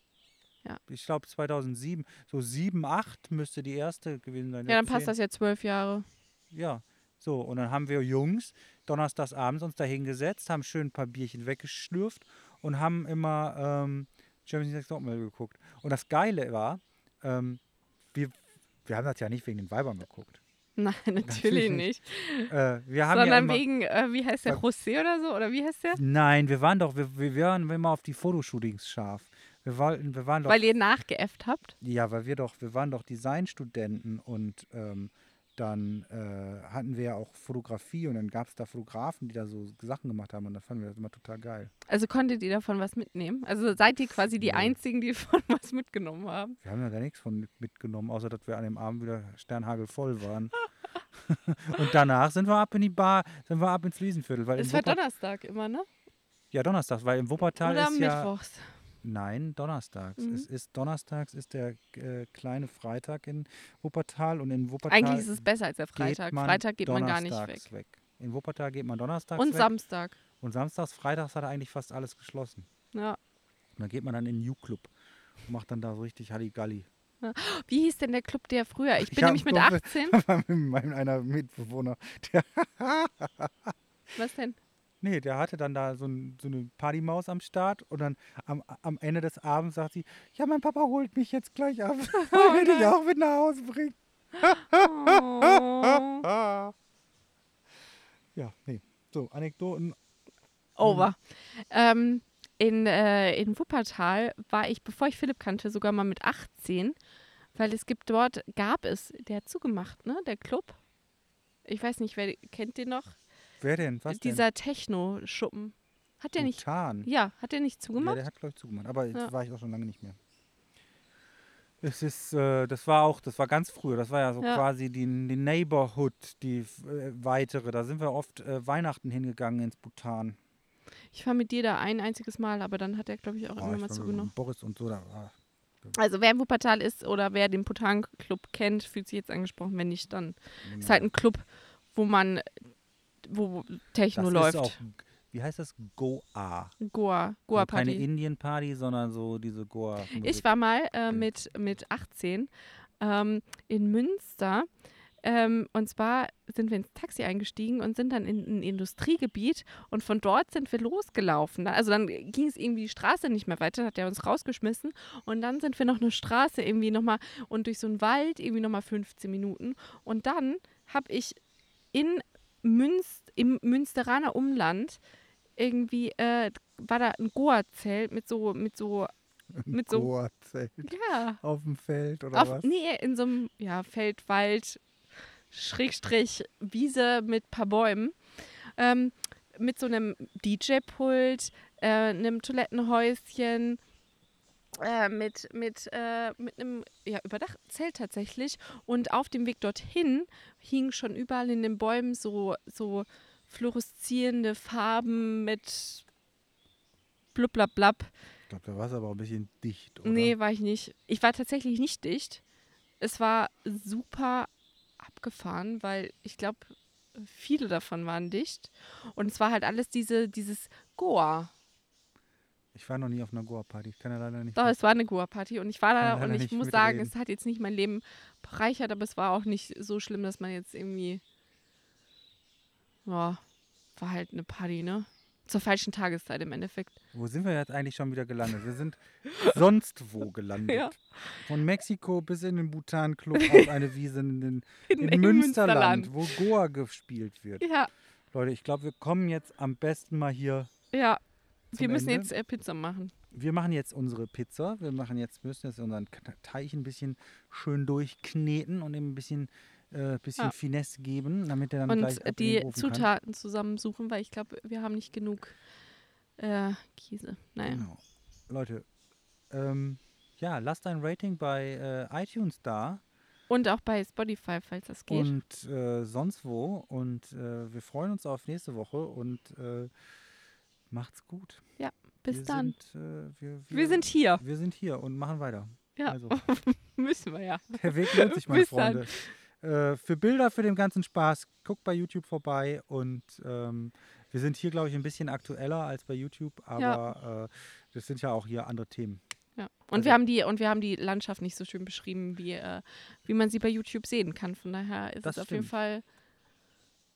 Ja. Ich glaube 2007. So 7, 8 müsste die erste gewesen sein. Ja, dann passt das ja zwölf Jahre. Ja. So, und dann haben wir Jungs donnerstags abends uns da hingesetzt, haben schön ein paar Bierchen weggeschlürft und haben immer ähm, Germany's Next Topmodel geguckt. Und das Geile war, ähm, wir, wir haben das ja nicht wegen den Weibern geguckt. Nein, *laughs* natürlich nicht. Äh, wir haben ja Sondern immer, wegen, äh, wie heißt der, José oder so? Oder wie heißt der? Nein, wir waren doch, wir, wir waren immer auf die Fotoshootings scharf. Wir wollten, wir waren doch, Weil ihr nachgeäfft habt? ja, weil wir doch, wir waren doch Designstudenten und ähm, dann äh, hatten wir ja auch Fotografie und dann gab es da Fotografen, die da so Sachen gemacht haben und da fanden wir das immer total geil. Also konntet ihr davon was mitnehmen? Also seid ihr quasi die Nee. Einzigen, die *laughs* von was mitgenommen haben? Wir haben ja da nichts von mit- mitgenommen, außer dass wir an dem Abend wieder sternhagelvoll waren. *laughs* und danach sind wir ab in die Bar, sind wir ab ins Fliesenviertel. Weil Es in war Donnerstag immer, ne? Ja, donnerstags, weil im Wuppertal Oder ist ja. Mittwochs? Nein, donnerstags. Mhm. Es ist donnerstags ist der äh, kleine Freitag in Wuppertal und in Wuppertal Eigentlich ist es besser als der geht Freitag. man Freitag geht man gar nicht weg. weg. In Wuppertal geht man donnerstags Und weg Samstag. und samstags, freitags hat er eigentlich fast alles geschlossen. Ja. Und dann geht man dann in den U-Club und macht dann da so richtig Halligalli. Wie hieß denn der Club der früher? Ich bin hab nämlich mit Kumpel- 18. war mit meinem einer Mitbewohner. Der, Was denn? Nee, der hatte dann da so, ein, so eine Partymaus am Start und dann am, am Ende des Abends sagt sie, ja, mein Papa holt mich jetzt gleich ab. *laughs* *laughs* Oh will dich nein. auch mit nach Hause bringen. Oh. *laughs* Ja, nee. So, Anekdoten. Over. Ähm, in, äh, in Wuppertal war ich, bevor ich Philipp kannte, sogar mal mit 18, weil es gibt dort, gab es, der hat zugemacht, ne, der Club. Ich weiß nicht, wer kennt den noch? Wer denn? Was Dieser Techno-Schuppen. Hat der denn? nicht, Bhutan. ja, hat der nicht Ja, zugemacht? der hat, glaube ich, zugemacht. Aber jetzt Ja. war ich auch schon lange nicht mehr. Es ist, äh, das war auch, das war ganz früher, das war ja so Ja. quasi die, die Neighborhood, die äh, weitere. Da sind wir oft äh, Weihnachten hingegangen ins Bhutan. Ich war mit dir da ein einziges Mal, aber dann hat er, glaube ich, auch Oh, immer mal war zugenommen. Boris und so. Da, ah. Also wer in Wuppertal ist oder wer den Putan-Club kennt, fühlt sich jetzt angesprochen. Wenn nicht, dann ist halt ein Club, wo man, wo Techno das läuft. ist auch, wie heißt das? Goa. Goa, Also keine Goa-Party. Indien-Party, sondern so diese Goa. Ich war mal äh, mit, mit 18 ähm, in Münster. Ähm, und zwar sind wir ins Taxi eingestiegen und sind dann in ein Industriegebiet und von dort sind wir losgelaufen. Also dann ging es irgendwie die Straße nicht mehr weiter, hat er uns rausgeschmissen und dann sind wir noch eine Straße irgendwie nochmal und durch so einen Wald irgendwie nochmal 15 Minuten und dann habe ich in Münst, im Münsteraner Umland irgendwie, äh, war da ein Goa-Zelt mit so, mit so, mit so- Goa-Zelt ja, auf dem Feld oder auf, was? nee, in so einem ja, Feld, Wald, Schrägstrich, Wiese mit paar Bäumen. Ähm, mit so einem DJ-Pult, äh, einem Toilettenhäuschen, äh, mit, mit, äh, mit einem ja, überdachten Zelt tatsächlich. Und auf dem Weg dorthin hingen schon überall in den Bäumen so, so fluoreszierende Farben mit blublablab. Ich glaube, da war es aber auch ein bisschen dicht, oder? Nee, war ich nicht. Ich war tatsächlich nicht dicht. Es war super abgefahren, weil ich glaube, viele davon waren dicht. Und es war halt alles diese, dieses Goa. Ich war noch nie auf einer Goa-Party. Ich kann ja leider nicht. Doch, es war eine Goa-Party und ich war da leider und ich muss sagen, mitreden. es hat jetzt nicht mein Leben bereichert, aber es war auch nicht so schlimm, dass man jetzt irgendwie. Ja, war halt eine Party, ne? Zur falschen Tageszeit im Endeffekt. Wo sind wir jetzt eigentlich schon wieder gelandet? Wir sind *laughs* sonst wo gelandet. Ja. Von Mexiko bis in den Bhutan-Club auf eine Wiese in, den, *laughs* in, in Münsterland, wo Goa gespielt wird. Ja, Leute, ich glaube, wir kommen jetzt am besten mal hier. ja. Wir müssen Ende. jetzt äh, Pizza machen. Wir machen jetzt unsere Pizza. Wir machen jetzt, müssen jetzt unseren Teig ein bisschen schön durchkneten und ihm ein bisschen, äh, bisschen Ja. Finesse geben, damit er dann und gleich die Ofen kann. Zutaten zusammensuchen, weil ich glaube, wir haben nicht genug äh, Käse. Naja. Genau. Leute, ähm, ja, lasst ein Rating bei äh, iTunes da Und auch bei Spotify, falls das geht. und äh, sonst wo. Und äh, wir freuen uns auf nächste Woche und äh, macht's gut. Ja. Bis wir dann. Sind, äh, wir, Wir sind hier. Wir sind hier und machen weiter. Ja, Also, *laughs* müssen wir ja. der Weg lohnt sich, meine *laughs* Bis. Freunde. Äh, für Bilder, für den ganzen Spaß, guckt bei YouTube vorbei und ähm, wir sind hier, glaube ich, ein bisschen aktueller als bei YouTube, aber äh, das sind ja auch hier andere Themen. Ja. Und Also- wir haben die und wir haben die Landschaft nicht so schön beschrieben, wie, äh, wie man sie bei YouTube sehen kann. Von daher ist Das es auf jeden stimmt. Fall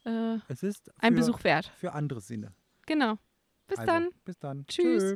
äh, Es ist ein für, Besuch wert. für andere Sinne. Genau. Bis also, dann. Bis dann. Tschüss. Tschö.